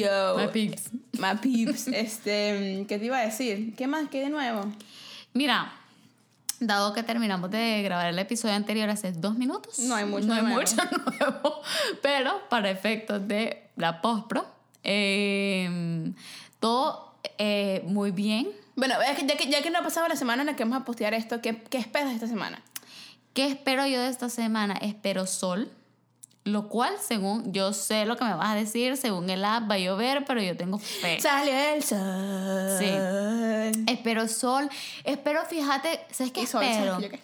Yo. My peeps. My peeps. Este, ¿qué te iba a decir? ¿Qué más? ¿Qué de nuevo? Mira, dado que terminamos de grabar el episodio anterior hace dos minutos, No hay mucho no hay nuevo. mucho nuevo, pero para efectos de la postpro, eh, todo eh, muy bien. Bueno, es que ya, que ya que no ha pasado la semana en la que vamos a postear esto, ¿qué, qué esperas de esta semana? ¿Qué espero yo de esta semana? Espero sol. Lo cual, según yo sé lo que me vas a decir, según el app va a llover, pero yo tengo fe. Salió el sol. Sí. Espero sol. Espero, fíjate, ¿sabes qué Y sol, espero? ¿sabes qué?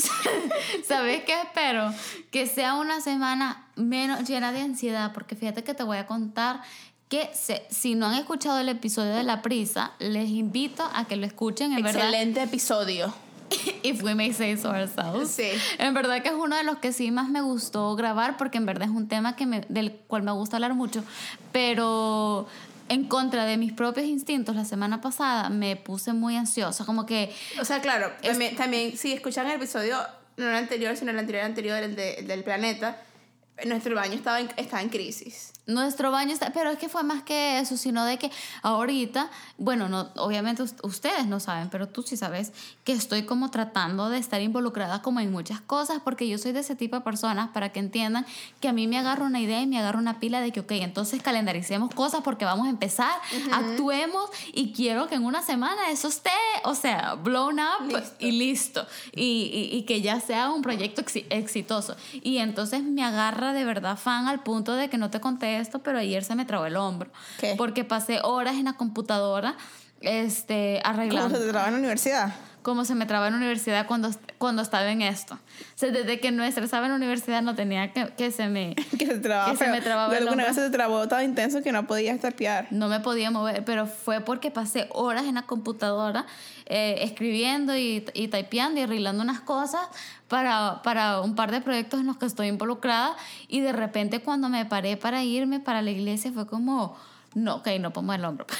¿Sabes qué espero? Que sea una semana menos llena de ansiedad, porque fíjate que te voy a contar que se- si no han escuchado el episodio de La Prisa, les invito a que lo escuchen, en verdad. Excelente episodio. If we may say so ourselves. Sí. En verdad que es uno de los que sí más me gustó grabar porque en verdad es un tema que me, del cual me gusta hablar mucho. Pero en contra de mis propios instintos, la semana pasada me puse muy ansiosa. Como que O sea, claro, también, también si escuchan el episodio, no el anterior, sino el anterior anterior, el, de- el del planeta, nuestro baño estaba en, estaba en crisis. Nuestro baño está. Pero es que fue más que eso, sino de que ahorita, bueno, no, obviamente us- ustedes no saben, pero tú sí sabes que estoy como tratando de estar involucrada como en muchas cosas porque yo soy de ese tipo de personas para que entiendan que a mí me agarra una idea y me agarra una pila de que, ok, entonces calendaricemos cosas porque vamos a empezar, actuemos y quiero que en una semana eso esté, o sea, blown up Listo. y listo. Y, y- y que ya sea un proyecto exi- exitoso. Y entonces me agarra de verdad fan al punto de que no te conté esto, pero ayer se me trabó el hombro. ¿Qué? Porque pasé horas en la computadora este, ¿Cómo arreglando. se te traba en la universidad? Como se me traba en la universidad cuando, cuando estaba en esto. O sea, desde que no estresaba en la universidad no tenía que, que se me... Que se trababa Que se me trababa De alguna vez se trabó tan intenso que no podías tapear. No me podía mover, pero fue porque pasé horas en la computadora eh, escribiendo y, y typeando y arreglando unas cosas para, para un par de proyectos en los que estoy involucrada y de repente cuando me paré para irme para la iglesia fue como, no, ok, no pongo el hombro.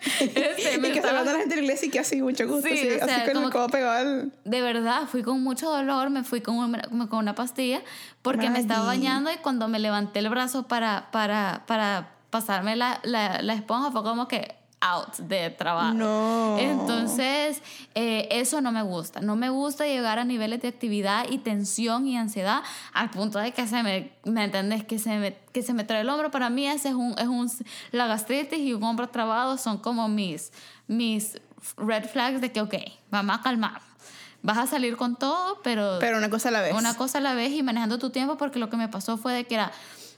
Este, y que se estaba- manda la gente la iglesia y que así, mucho gusto. Sí, así, o sea, así con el codo pegado al... de verdad, fui con mucho dolor, me fui con una, con una pastilla porque me estaba bañando y cuando me levanté el brazo para, para, para pasarme la, la, la esponja fue como que out de trabajo. No. Entonces, eh, eso no me gusta. No me gusta llegar a niveles de actividad y tensión y ansiedad al punto de que se me, ¿me entendés? Que se me, que se me trae el hombro. Para mí ese es un, es un, la gastritis y un hombro trabado son como mis, mis red flags de que, ok, vamos a calmar. Vas a salir con todo, pero, Pero una cosa a la vez. una cosa a la vez y manejando tu tiempo porque lo que me pasó fue de que era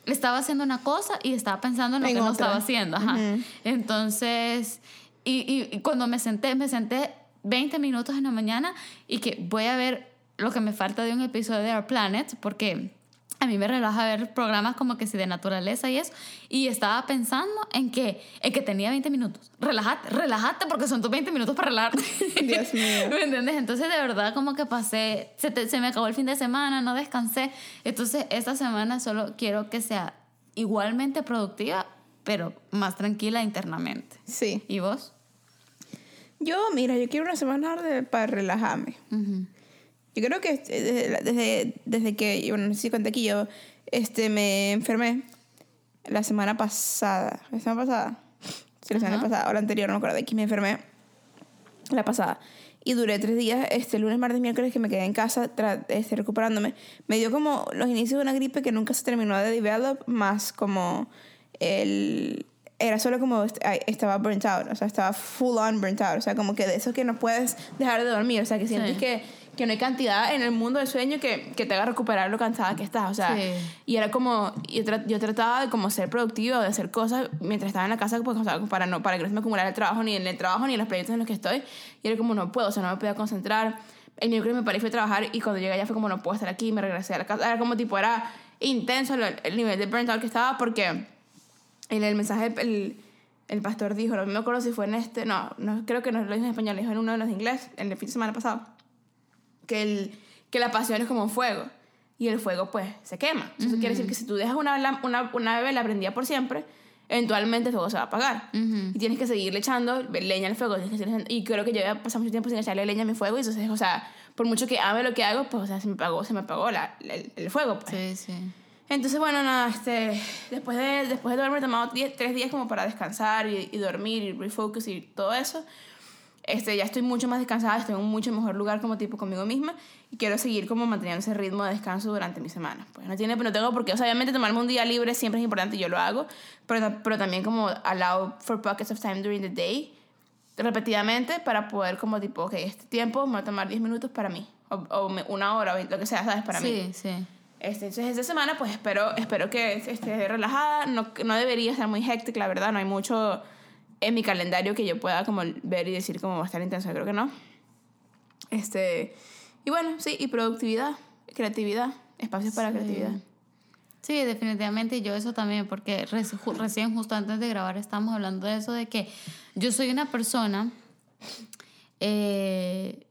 estaba haciendo una cosa y estaba pensando en lo En que no estaba haciendo ajá. Entonces y, y- y cuando me senté me senté 20 minutos en la mañana y que voy a ver lo que me falta de un episodio de Our Planet porque a mí me relaja ver programas como que si de naturaleza y eso. Y estaba pensando en que, en que tenía 20 minutos. Relájate, relájate porque son tus 20 minutos para relajarte. Dios mío. ¿Me entiendes? Entonces, de verdad, como que pasé, se, te- se me acabó el fin de semana, no descansé. Entonces, esta semana solo quiero que sea igualmente productiva, pero más tranquila internamente. Sí. ¿Y vos? Yo, mira, yo quiero una semana de, para relajarme. Ujú. Yo creo que este, desde, desde, desde que, bueno, no sé si conté aquí, yo este, me enfermé la semana pasada. ¿La semana pasada? Sí, la semana Ajá. pasada, o la anterior, no me acuerdo. Aquí me enfermé la pasada. Y duré tres días, este, lunes, martes, miércoles, que me quedé en casa este, recuperándome. Me dio como los inicios de una gripe que nunca se terminó de develop, más como el... Era solo como estaba burnt out, o sea, estaba full on burnt out, o sea, como que de eso que no puedes dejar de dormir, o sea, que sientes Sí. que, que no hay cantidad en el mundo del sueño que, que te haga recuperar lo cansada que estás, o sea, Sí. y era como, yo, tra- yo trataba de como ser productiva, de hacer cosas mientras estaba en la casa, pues, o sea, para, no, para que no se me acumulara el trabajo, ni en el trabajo, ni en los proyectos en los que estoy. Y era como, no puedo, o sea, no me podía concentrar. El miércoles me paré y fui a trabajar y cuando llegué allá fue como, no puedo estar aquí, me regresé a la casa. Era como tipo, era intenso el, el nivel de burnout que estaba porque en el mensaje el, el pastor dijo, no me acuerdo si fue en este, no, no creo que no lo dijo en español, lo dijo en uno de los inglés, en el fin de semana pasado, que, el, que la pasión es como un fuego y el fuego pues se quema. Eso quiere decir que si tú dejas una, una, una vela prendida por siempre, eventualmente el fuego se va a apagar. Ujú. Y tienes que seguirle echando leña al fuego. tienes que seguirle echando- Y creo que yo había pasado mucho tiempo sin echarle leña a mi fuego y entonces, o sea, por mucho que ame lo que hago, pues, o sea, se me apagó, se me apagó la, el, el fuego, pues. Sí, sí. Entonces, bueno, nada, este, después de, después de haberme tomado diez- tres días como para descansar y, y dormir y refocus y todo eso, este, ya estoy mucho más descansada, estoy en un mucho mejor lugar como tipo conmigo misma y quiero seguir como manteniendo ese ritmo de descanso durante mi semana. Pues no tiene, no tengo por qué, o sea, obviamente tomarme un día libre siempre es importante y yo lo hago, pero, pero también como allow for pockets of time during the day repetidamente para poder como tipo, ok, este tiempo me voy a tomar 10 minutos para mí o, o me- una hora o 20, lo que sea, ¿sabes? Para mí. Sí, sí. Este, entonces, esta semana, pues espero, espero que esté relajada. No, no debería ser muy hectic, la verdad. No hay mucho en mi calendario que yo pueda como ver y decir cómo va a estar intenso. Creo que no. Este, y bueno, sí, y productividad, creatividad, espacios para Sí. creatividad. Sí, definitivamente yo eso también, porque reci- recién justo antes de grabar estábamos hablando de eso, de que yo soy una persona eh,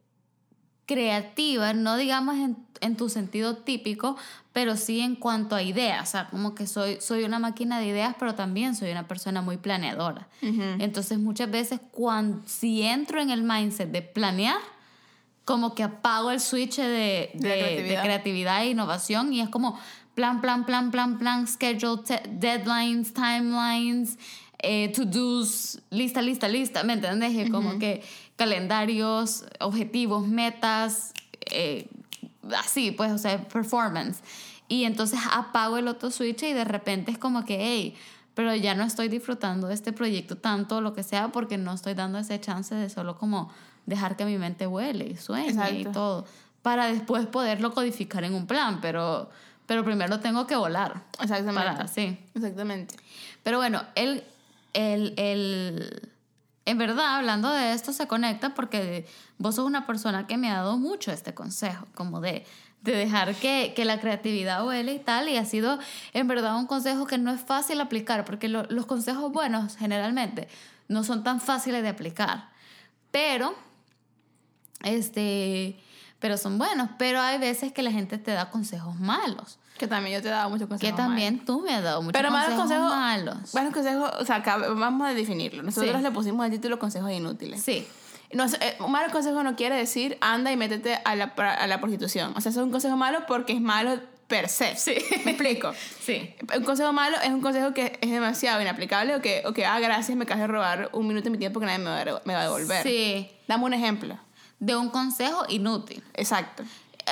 creativa, no digamos en, en tu sentido típico, pero sí en cuanto a ideas, o sea, como que soy, soy una máquina de ideas, pero también soy una persona muy planeadora. Entonces muchas veces cuando, si entro en el mindset de planear, como que apago el switch de, De de- de creatividad. e innovación y es como plan, plan, plan, plan, plan, schedule, deadlines, timelines, eh, to-dos, lista, lista, lista, ¿me entiendes? Es Como que calendarios, objetivos, metas, eh, así, pues, o sea, performance. Y entonces apago el otro switch y de repente es como que, hey, pero ya no estoy disfrutando de este proyecto tanto, lo que sea, porque no estoy dando ese chance de solo como dejar que mi mente vuele y sueñe y Exacto. todo, para después poderlo codificar en un plan, pero, pero primero tengo que volar. Exactamente. Para, sí. Exactamente. Pero bueno, el, el, el, en verdad, hablando de esto, se conecta porque vos sos una persona que me ha dado mucho este consejo, como de, de dejar que, que la creatividad huele y tal, y ha sido en verdad un consejo que no es fácil aplicar, porque lo- los consejos buenos generalmente no son tan fáciles de aplicar, pero, este, pero son buenos, pero hay veces que la gente te da consejos malos. Que también yo te he dado muchos Que consejos. también tú me has dado muchos Pero malos consejos, consejos. malos. Buenos consejos, o sea, acá vamos a definirlo. Nosotros Sí. le pusimos el título consejos inútiles. Sí. No, eh, un mal consejo no quiere decir anda y métete a la, a la prostitución. O sea, eso es un consejo malo porque es malo per se. Sí. ¿Me explico? Sí. Un consejo malo es un consejo que es demasiado inaplicable o que, o que ah, gracias, me acabas de robar un minuto de mi tiempo que nadie me va, a- me va a devolver. Sí. Dame un ejemplo. De un consejo inútil. Exacto.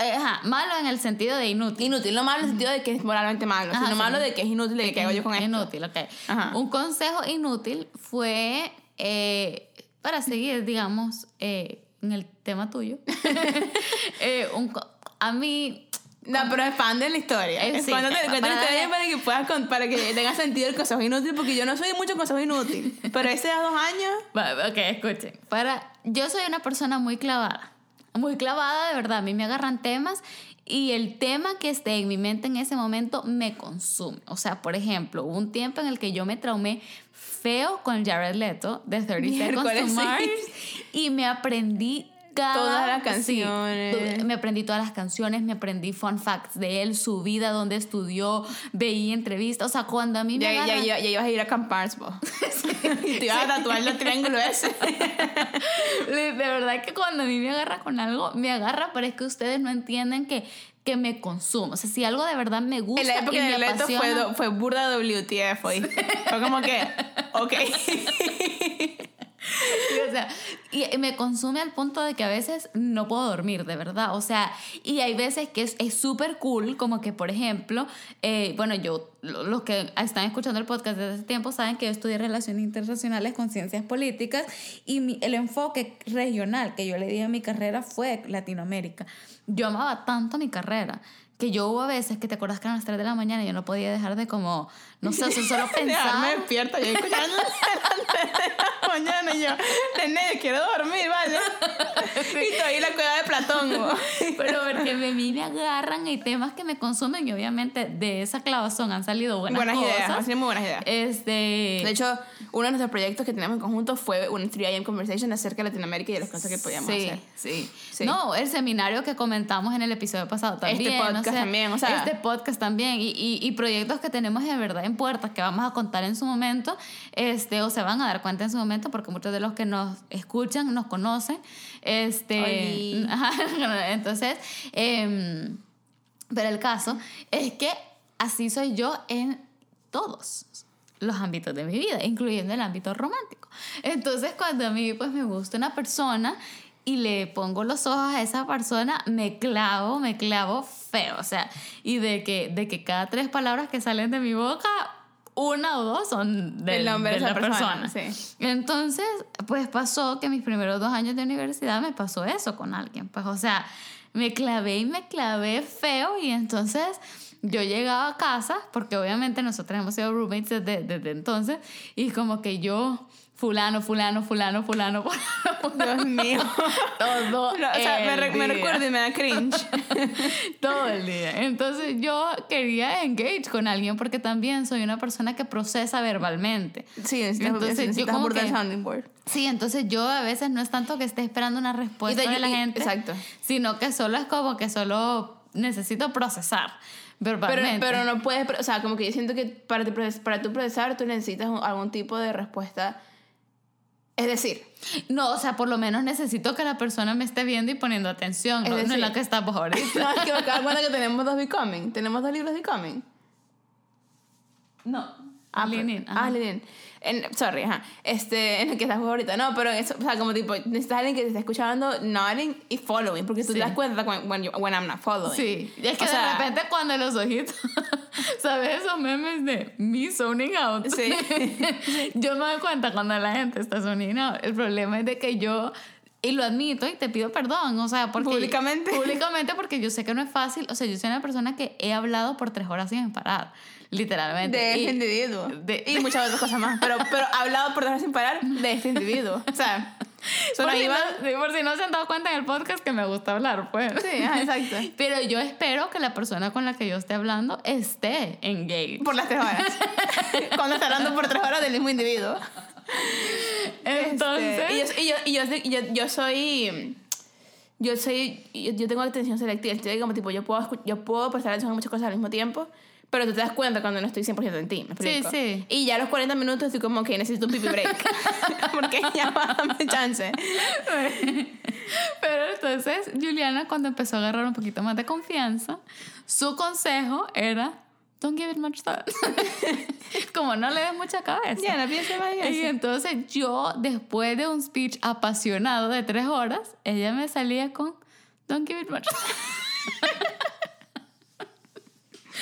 Eh, Ajá, malo en el sentido de inútil. Inútil, no malo en el sentido de que es moralmente malo, Ajá, sino sí. malo de que es inútil, de que hago yo con esto. Inútil, ok. Ajá. Un consejo inútil fue eh, para seguir, digamos, eh, en el tema tuyo. Eh, un a mí, No, pero expande la historia. Eh, sí, Expande para la historia para que puedas con- para que tenga sentido el consejo inútil, porque yo no soy mucho consejo inútil. Pero ese a dos años. Ok, escuchen. Para, yo soy una persona muy clavada. Muy clavada, de verdad. A mí me agarran temas y el tema que esté en mi mente en ese momento me consume. O sea, por ejemplo, hubo un tiempo en el que yo me traumé feo con Jared Leto de 30 Seconds to sí. Mars y me aprendí cada- Todas las sí, canciones. tu- me aprendí todas las canciones, me aprendí fun facts de él, su vida, dónde estudió, veía entrevistas. O sea, cuando a mí me Ya, ya, agarran- ya, ya ibas a ir a acampar, vos. y te ibas a tatuar el triángulo ese. De verdad que cuando a mí me agarra con algo, me agarra, pero es que ustedes no entienden que, que me consume. O sea, si algo de verdad me gusta En la época y me de fue, fue burda WTF, ¿oíste? Fue como que, ok. Sí, o sea, y me consume al punto de que a veces no puedo dormir, de verdad. O sea, y hay veces que es súper cool, como que, por ejemplo, eh, bueno, yo, lo- los que están escuchando el podcast desde hace tiempo saben que yo estudié Relaciones Internacionales con Ciencias Políticas y mi- el enfoque regional que yo le di a mi carrera fue Latinoamérica. Yo amaba tanto mi carrera que yo hubo veces que te acuerdas que a las 3 de la mañana yo no podía dejar de como, no sé, o sea, solo pensar. despierta, yo escuchando de la mañana y yo, René, quiero dormir, ¿vale? Y todavía la cueva de Platón, vos. Pero porque me vine agarran y temas que me consumen y obviamente de esa clavazón han salido buenas, Buenas cosas. ideas, han sido muy buenas ideas. Este, De hecho, uno de nuestros proyectos que tenemos en conjunto fue un 3am Conversation acerca de Latinoamérica y de las cosas que podíamos sí, hacer. sí, Sí. No, el seminario que comentamos en el episodio pasado también. podcast o sea, también, o sea. Este podcast también. Y, y, y proyectos que tenemos de verdad en puertas que vamos a contar en su momento. Este, o se van a dar cuenta en su momento porque muchos de los que nos escuchan nos conocen. Este, ajá, entonces, em, pero el caso es que así soy yo en todos los ámbitos de mi vida, incluyendo el ámbito romántico. Entonces, cuando a mí pues me gusta una persona y le pongo los ojos a esa persona, me clavo, me clavo feo, o sea, y de que, de que cada tres palabras que salen de mi boca, una o dos son del El nombre de la persona, persona. sí. Entonces, pues pasó que mis primeros dos años de universidad me pasó eso con alguien. Pues, o sea, me clavé y me clavé feo y entonces yo llegaba a casa, porque obviamente nosotros hemos sido roommates desde, desde entonces, y como que yo, fulano, fulano, fulano, fulano, fulano, Dios mío. todo No, o sea, me, re- me recuerdo y me da cringe. todo el día. Entonces yo quería engage con alguien porque también soy una persona que procesa verbalmente. Sí, necesitas, Entonces, yo como que- el sounding board. Sí, entonces yo a veces no es tanto que esté esperando una respuesta de la gente, exacto. sino que solo es como que solo necesito procesar Pero, verbalmente. pero no puedes, o sea, como que yo siento que para para tu procesar tú necesitas algún tipo de respuesta. Es decir, No, o sea, por lo menos necesito que la persona me esté viendo y poniendo atención, Es no, no decir- en lo que estamos ahorita. no, es que me acabo de que tenemos dos Becoming. Tenemos dos libros de Becoming. no. Ah, Lenin, pero- ajá. ah, Lenin. En, sorry, ajá. Este, en el que estás ahorita. No, pero eso, o sea, como tipo, necesitas alguien que te esté escuchando, nodding y following, porque tú Sí. te das cuenta when, when, you- when I'm not following. Sí, y es que O de sea, repente cuando los ojitos, ¿sabes esos memes de me zoning out? Sí. yo me doy cuenta cuando la gente está zoning out. El problema es de que yo, y lo admito y te pido perdón, o sea, porque... Públicamente. Públicamente porque yo sé que no es fácil, o sea, yo soy una persona que he hablado por tres horas sin parar, literalmente. De Y- este individuo. de- y muchas otras cosas más. Pero, pero hablado por dejar sin parar de este individuo. O sea, Por si, no, por si no se han dado cuenta en el podcast que me gusta hablar, pues. Sí, exacto. Pero yo espero que la persona con la que yo esté hablando esté engaged. Por las tres horas. Cuando está hablando por tres horas del mismo individuo. Entonces, Este, y, yo, y, yo, y yo, yo, yo soy. Yo soy. Yo, tengo atención selectiva. Estoy como tipo, yo puedo, yo puedo prestar atención a muchas cosas al mismo tiempo. Pero tú te das cuenta cuando no estoy 100% en ti. ¿me Sí, explico? sí. Y ya a los 40 minutos estoy como que necesito un pipi break. Porque ya va, dame chance. pero entonces Juliana cuando empezó a agarrar un poquito más de confianza, su consejo era don't give it much thought. Como no le des mucha cabeza. Ya, no pienses más en Y entonces yo, después de un speech apasionado de tres horas, ella me salía con Don't give it much.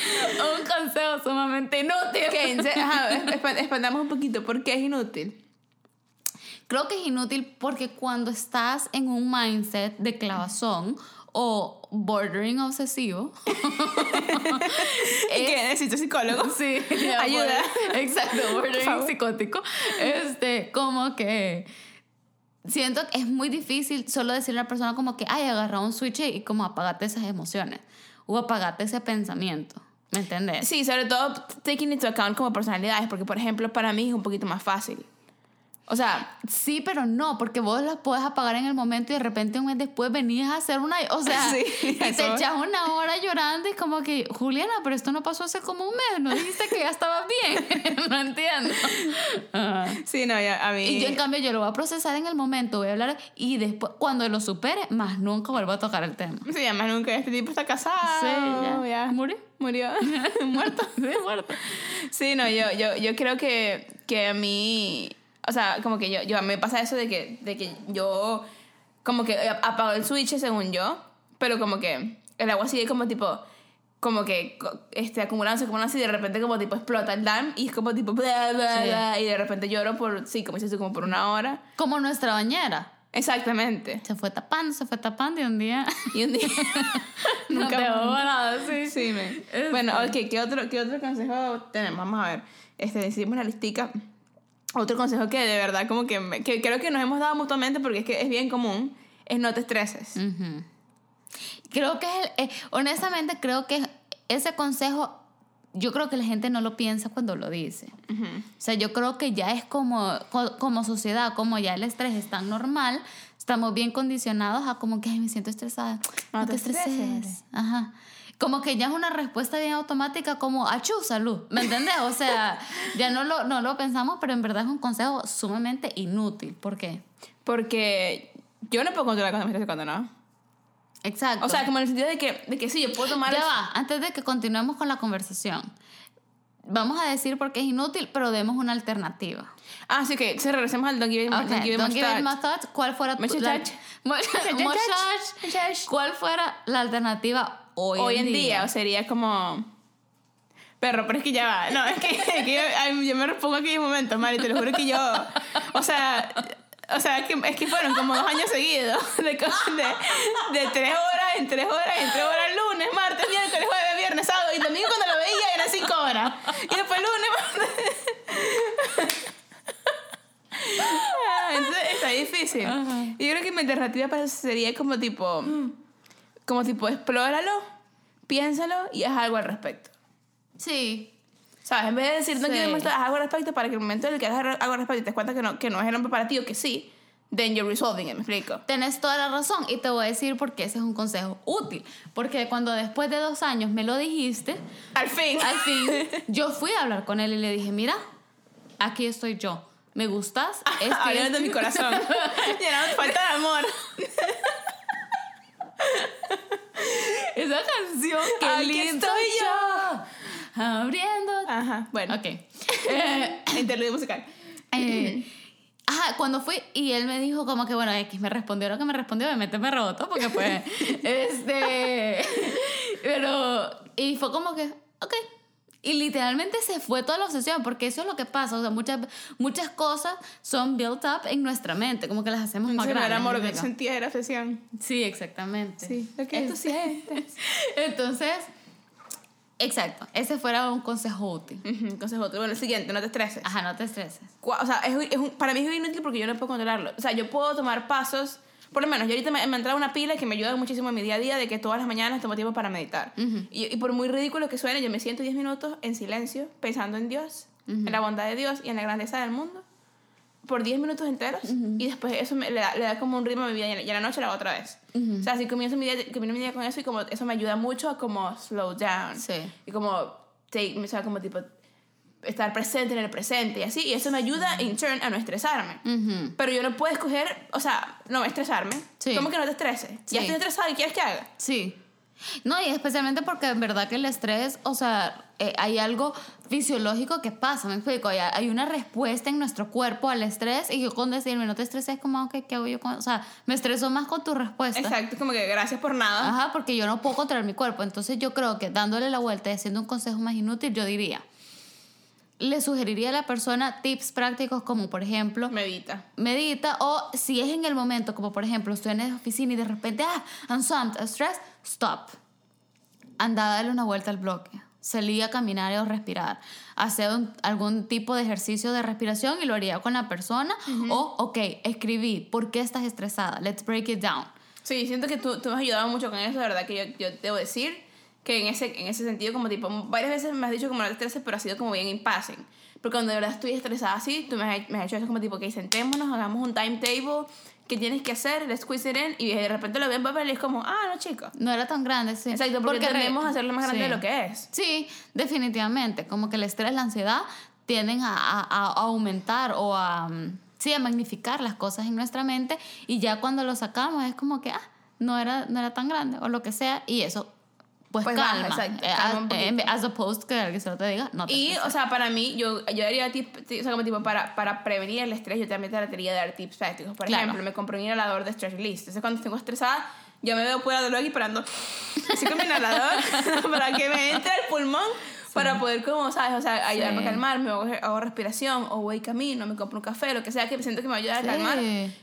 un consejo sumamente inútil. Ok, entonces, ajá, expa- expandamos un poquito. ¿Por qué es inútil? Creo que es inútil porque cuando estás en un mindset de clavazón o bordering obsesivo, ¿Y que necesito psicólogo? Sí, Ayuda. exacto, bordering psicótico. Este, como que siento que es muy difícil solo decirle a la persona como que, ay, agarra un switch y como apagate esas emociones o apagate ese pensamiento. ¿Me entiendes? Sí, sobre todo taking into account como personalidades, porque por ejemplo para mí es un poquito más fácil. O sea, Sí, pero no, porque vos las puedes apagar en el momento y de repente un mes después venís a hacer una, o sea, Sí, y te echas una hora llorando y como que, Juliana, pero esto no pasó hace como un mes, ¿no dijiste que ya estabas bien? no entiendo. Ajá. sí, no, ya, a mí... Y yo en cambio yo lo voy a procesar en el momento, voy a hablar y después cuando lo supere, más nunca vuelvo a tocar el tema. Sí, además nunca este tipo está casado. Sí, ya. ¿Murió? Murió. Muerto. Sí, muerto. Sí, no, yo, yo, yo creo que, que a mí, o sea, como que yo, yo, me pasa eso de que, de que yo, como que apago el switch según yo, pero como que el agua sigue como tipo, como que este, acumulándose, acumulándose y de repente como tipo explota el dam y es como tipo, bla, bla, Sí. bla, y de repente lloro por, sí, como dices tú, como por una hora. Como nuestra bañera. Exactamente. Se fue tapando, se fue tapando y un día Y un día... nunca más. nada, sí. Sí, me. Este. Bueno, ok, ¿qué otro, ¿qué otro consejo tenemos? Vamos a ver. Este, decidimos la listica. Otro consejo que de verdad como que, me- que creo que nos hemos dado mutuamente porque es que es bien común, es no te estreses. Ujú. Creo que es, eh, honestamente creo que ese consejo, yo creo que la gente no lo piensa cuando lo dice. Ujú. O sea, yo creo que ya es como, co- como sociedad, como ya el estrés es tan normal, estamos bien condicionados a como que, ay, me siento estresada. No, No te te estreses. estreses. Ajá. Como que ya es una respuesta bien automática como, achú, salud. ¿Me entiendes? O sea, ya no lo, no lo pensamos, pero en verdad es un consejo sumamente inútil. ¿Por qué? Porque yo no puedo controlar cuando me estreso y cuando no. Exacto. O sea, como en el sentido de que, de que sí, yo puedo tomar... Ya va, antes de que continuemos con la conversación, vamos a decir por qué es inútil, pero demos una alternativa. Ah, sí, que se regresemos al Don't Give It, Ok, don't give don't give it much thought. ¿Cuál fuera la-. ¿Cuál fuera la alternativa hoy, Hoy en día, o sería como... Perro, pero es que ya va. No, es que, es que yo, me repongo aquí en un momento, Mari, te lo juro que yo... O sea... O sea, es que, es que fueron como dos años seguidos de, de, de tres horas en tres horas en tres horas lunes, martes, miércoles, jueves, viernes, sábado y domingo cuando lo veía eran cinco horas. Y después lunes, martes... Ah, Entonces está difícil. Ajá. Yo creo que mi alternativa sería como tipo, como tipo, explóralo, piénsalo y haz algo al respecto. Sí. ¿Sabes? En vez de decir, no Sí. quiero haz algo al respecto para que el momento en el que hagas algo al respecto y te das cuenta que no, que no es el hombre para ti o que sí, then you're resolving it, ¿me explico? Tenés toda la razón y te voy a decir por qué ese es un consejo útil. Porque cuando después de dos años me lo dijiste, Al fin. al fin yo fui a hablar con él y le dije, mira, aquí estoy yo. ¿Me gustas? Este- Abriendo mi corazón. Llenando falta de amor. Esa canción, qué Aquí estoy yo. Abriendo. Ajá, bueno. Ok. Eh, Interludio musical. eh, ajá, cuando fui y él me dijo como que, bueno, X me respondió lo que me respondió, obviamente me rebotó porque pues, este, pero, y fue como que, ok. Y literalmente se fue toda la obsesión, porque eso es lo que pasa, o sea, muchas, muchas cosas son built up en nuestra mente, como que las hacemos más grandes. era amor, ¿me lo que explico? sentía era obsesión. Sí, exactamente. Sí, lo que. Entonces, exacto, ese fuera un consejo útil. Entonces otro. Bueno, el siguiente, no te estreses. Ajá, no te estreses. O sea, es, es un- para mí es inútil porque yo no puedo controlarlo. O sea, yo puedo tomar pasos. Por lo menos, yo ahorita me, me ha entrado una pila que me ayuda muchísimo en mi día a día de que todas las mañanas tomo tiempo para meditar. y, y por muy ridículo que suene, yo me siento 10 minutos en silencio, pensando en Dios, en la bondad de Dios y en la grandeza del mundo. Por 10 minutos enteros. Y después eso me, le, da, le da como un ritmo a mi vida y en la- la noche lo hago otra vez. O sea, así comienzo mi, día, comienzo mi día con eso y como eso me ayuda mucho a como slow down. Sí. Y como, take, o sea, como tipo estar presente en el presente y así. Y eso me ayuda, in turn, a no estresarme. Ujú. Pero yo no puedo escoger, o sea, no estresarme. Sí. ¿Cómo que no te estreses? Sí. Ya estoy estresada y quieres que haga. Sí. No, y especialmente porque en verdad que el estrés, o sea, eh, hay algo fisiológico que pasa, me explico, hay, hay una respuesta en nuestro cuerpo al estrés y yo con decirme no te estreses como, ok, ¿qué hago yo con...? O sea, me estreso más con tu respuesta. Exacto, como que gracias por nada. Ajá, porque yo no puedo controlar mi cuerpo. Entonces yo creo que dándole la vuelta y haciendo un consejo más inútil, yo diría, le sugeriría a la persona tips prácticos como por ejemplo, Medita. medita o si es en el momento, como por ejemplo, estoy en la oficina y de repente, ah, I'm swamped, I'm stressed, stop. Anda a darle una vuelta al bloque. Salí a caminar o respirar. Hacer un- algún tipo de ejercicio de respiración y lo haría con la persona. O, ok, escribí, ¿por qué estás estresada? Let's break it down. Sí, siento que tú, tú me has ayudado mucho con eso, de verdad que yo, yo debo decir que en ese, en ese sentido, como tipo, varias veces me has dicho como no te estreses, pero ha sido como bien impassing. Porque cuando de verdad estoy estresada así, tú me has, me has hecho eso como tipo, que sentémonos, hagamos un timetable, ¿qué tienes que hacer? Let's squeeze it in, y de repente lo veo en papel y es como, ah, no, chico. No era tan grande, sí. Exacto, porque, re- tendemos a hacerlo más grande sí. de lo que es. Sí, definitivamente. Como que el estrés, la ansiedad tienden a, a- a aumentar o a, mm, sí, a magnificar las cosas en nuestra mente y ya cuando lo sacamos es como que, ah, no era, no era tan grande o lo que sea y eso pues, Pues baja, calma. exacto, Eh, calma eh, as opposed que alguien se lo te diga, no te Y, o sea, para mí, yo, yo daría tips, o sea, como tipo, para, para prevenir el estrés, yo también trataría de dar tips prácticos. Por Claro. ejemplo, me compré un inhalador de stress release. Entonces, cuando estoy estresada, yo me veo fuera de luego y parando así con mi inhalador para que me entre al pulmón para poder, como, ¿sabes? O sea, ayudarme Sí. a calmarme, hago, hago respiración, o voy camino, me compro un café, lo que sea, que siento que me ayuda a calmar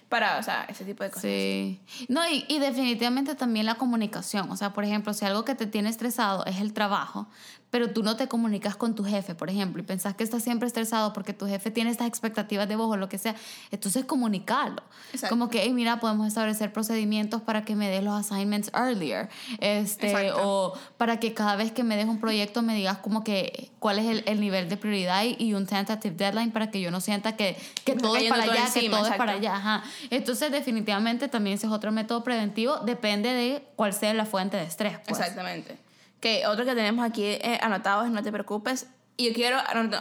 para, o sea, ese tipo de cosas. Sí. No, y, y definitivamente también la comunicación. O sea, por ejemplo, si algo que te tiene estresado es el trabajo, pero tú no te comunicas con tu jefe, por ejemplo, y pensás que estás siempre estresado porque tu jefe tiene estas expectativas de vos o lo que sea, entonces comunicarlo. Exacto. Como que, hey, mira, podemos establecer procedimientos para que me des los assignments earlier. Este, Exacto. o para que cada vez que me des un proyecto me digas como que cuál es el, el nivel de prioridad y, y un tentative deadline para que yo no sienta que, que todo es para todo allá, que todo es para allá. Ajá. Entonces, definitivamente también ese es otro método preventivo, depende de cuál sea la fuente de estrés. pues. Exactamente. Que otro que tenemos aquí eh, anotado es no te preocupes. Y yo quiero,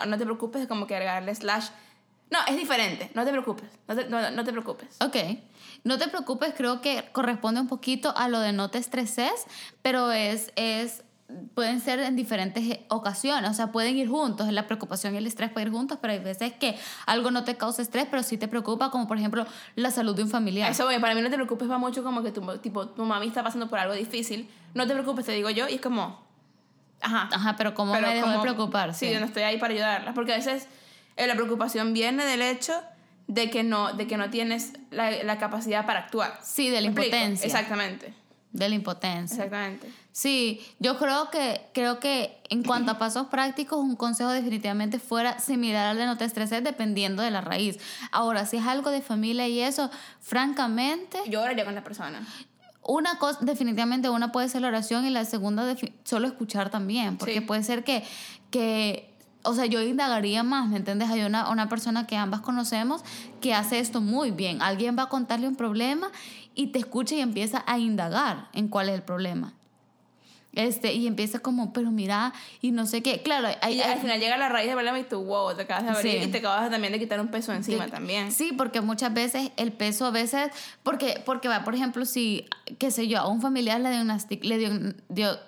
no, te preocupes, como que agregarle slash No, es diferente. No te preocupes. No te, no te preocupes. Ok. No te preocupes, creo que corresponde un poquito a lo de no te estreses, pero es, es pueden ser en diferentes ocasiones, o sea, pueden ir juntos, la preocupación y el estrés pueden ir juntos, pero hay veces que algo no te causa estrés, pero sí te preocupa, como por ejemplo la salud de un familiar. Eso, oye, para mí no te preocupes va mucho como que tu, tipo, tu mami está pasando por algo difícil, no te preocupes, te digo yo, y es como, ajá. Ajá, pero ¿cómo me dejó de preocupar? Sí, yo no estoy ahí para ayudarla, porque a veces eh, la preocupación viene del hecho de que no, de que no tienes la, la capacidad para actuar. Sí, de la impotencia. Exactamente. De la impotencia. Exactamente. Sí, yo creo que, creo que en cuanto a pasos prácticos, un consejo definitivamente fuera similar al de no te estreses dependiendo de la raíz. Ahora, si es algo de familia y eso, francamente... Yo oraría con la persona. Una cosa, definitivamente una puede ser la oración y la segunda solo escuchar también, porque puede ser que, que o sea, yo indagaría más, ¿me entiendes? Hay una, una persona que ambas conocemos que hace esto muy bien. Alguien va a contarle un problema y te escucha y empieza a indagar en cuál es el problema. Este, y empieza como, pero mira, y no sé qué. Claro, hay, al final llega la raíz del problema y tú, wow, te acabas de abrir y te acabas también de quitar un peso encima también. Sí, porque muchas veces el peso, a veces, porque, porque va, por ejemplo, si, qué sé yo, a un familiar le, diagnostic, le dio,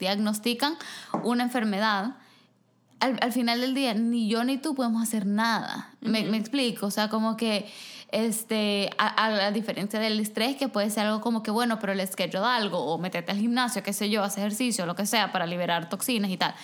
diagnostican una enfermedad al, final del día ni yo ni tú podemos hacer nada. me, explico, o sea, como que este, a, la diferencia del estrés, que puede ser algo como que, bueno, pero el schedule algo, o meterte al gimnasio, qué sé yo, hacer ejercicio, lo que sea, para liberar toxinas y tal.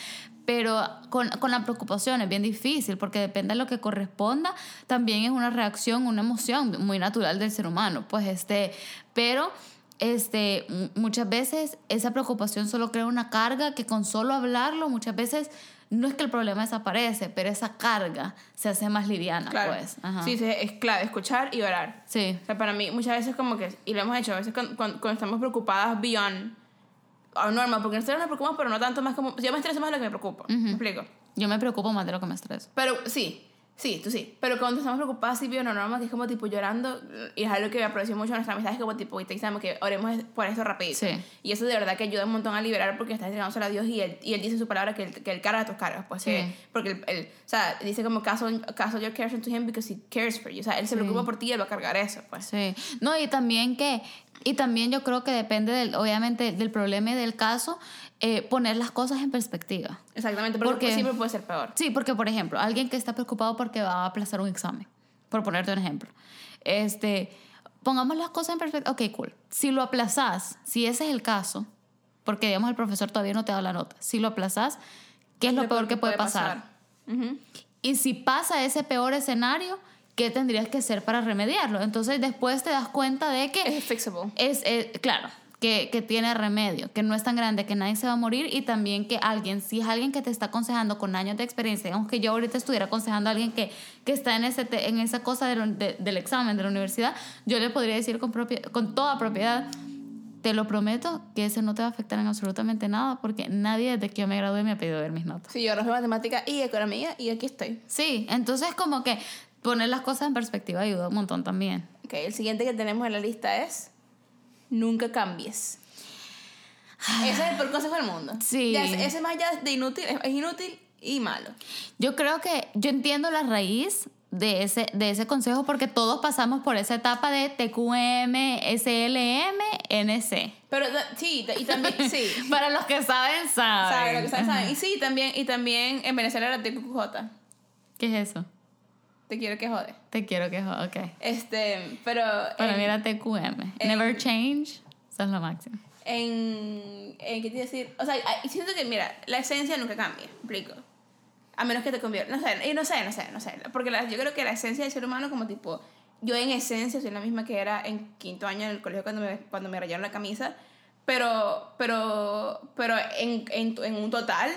Pero con, con la preocupación es bien difícil, porque depende de lo que corresponda, también es una reacción, una emoción muy natural del ser humano. Pues este, pero este, muchas veces esa preocupación solo crea una carga que con solo hablarlo, muchas veces no es que el problema desaparece, pero esa carga se hace más liviana, pues. Sí, es clave, escuchar y orar. Sí. O sea, para mí muchas veces como que, y lo hemos hecho, a veces cuando, estamos preocupadas beyond o normal, porque nosotros nos preocupamos, pero no tanto más como, yo me estreso más de lo que me preocupo, ¿me explico? Yo me preocupo más de lo que me estreso. Pero sí, Sí, tú sí. Pero cuando estamos preocupados, sí, veo normal, que es como tipo llorando, y es algo que me aprecio mucho en nuestra amistad, es como tipo, te decimos que oremos por esto rapidito. Sí. Y eso de verdad que ayuda un montón a liberar porque estás entregándose a Dios y él, y él dice en su palabra que él, que él carga tus cargas. Pues sí. porque él, o sea, dice como caso, caso your cares to him because he cares for you. O sea, él se preocupa por ti y él va a cargar eso. Pues. Sí. No, y también que, y también yo creo que depende del, obviamente del problema y del caso, eh, poner las cosas en perspectiva. Exactamente, porque, siempre puede ser peor. Sí, porque por ejemplo, alguien que está preocupado porque va a aplazar un examen, por ponerte un ejemplo, este, pongamos las cosas en perspectiva, ok, cool. Si lo aplazás, si ese es el caso, porque digamos el profesor todavía no te da la nota, si lo aplazás, ¿qué es lo, peor que puede pasar? Y si pasa ese peor escenario, ¿qué tendrías que hacer para remediarlo? Entonces después te das cuenta de que... Es fixable. Es, claro, que, que, tiene remedio, que no es tan grande, que nadie se va a morir y también que alguien, si es alguien que te está aconsejando con años de experiencia, aunque yo ahorita estuviera aconsejando a alguien que, que está en, ese en esa cosa del examen de la universidad, yo le podría decir con, con toda propiedad, te lo prometo que ese no te va a afectar en absolutamente nada porque nadie desde que yo me gradué me ha pedido ver mis notas. Sí, yo ahora matemática y economía y aquí estoy. Sí, entonces como que poner las cosas en perspectiva ayuda un montón también. Ok, el siguiente que tenemos en la lista es nunca cambies. Ese es el peor consejo del mundo. Sí. ese más allá de inútil, es inútil y malo. Yo creo que yo entiendo la raíz de ese, de ese consejo porque todos pasamos por esa etapa de TQM, SLM, NC. Pero sí, y también, sí. Para los que saben, saben. Saben, los que saben, saben. Y sí, también, y también en Venezuela era TQJ. ¿Qué es eso? Te quiero que jode. Te quiero que jode, ok. Este, pero... Para mí era TQM. Never change. Eso es lo máximo. En, en ¿qué te decir? O sea, siento que, mira, la esencia nunca cambia, explico. A menos que te conviertas, no sé, no sé, no sé, no sé. Porque yo creo que la esencia del ser humano como tipo, yo en esencia soy la misma que era en quinto año en el colegio cuando me, cuando me rayaron la camisa, pero, pero, pero en, en, en un total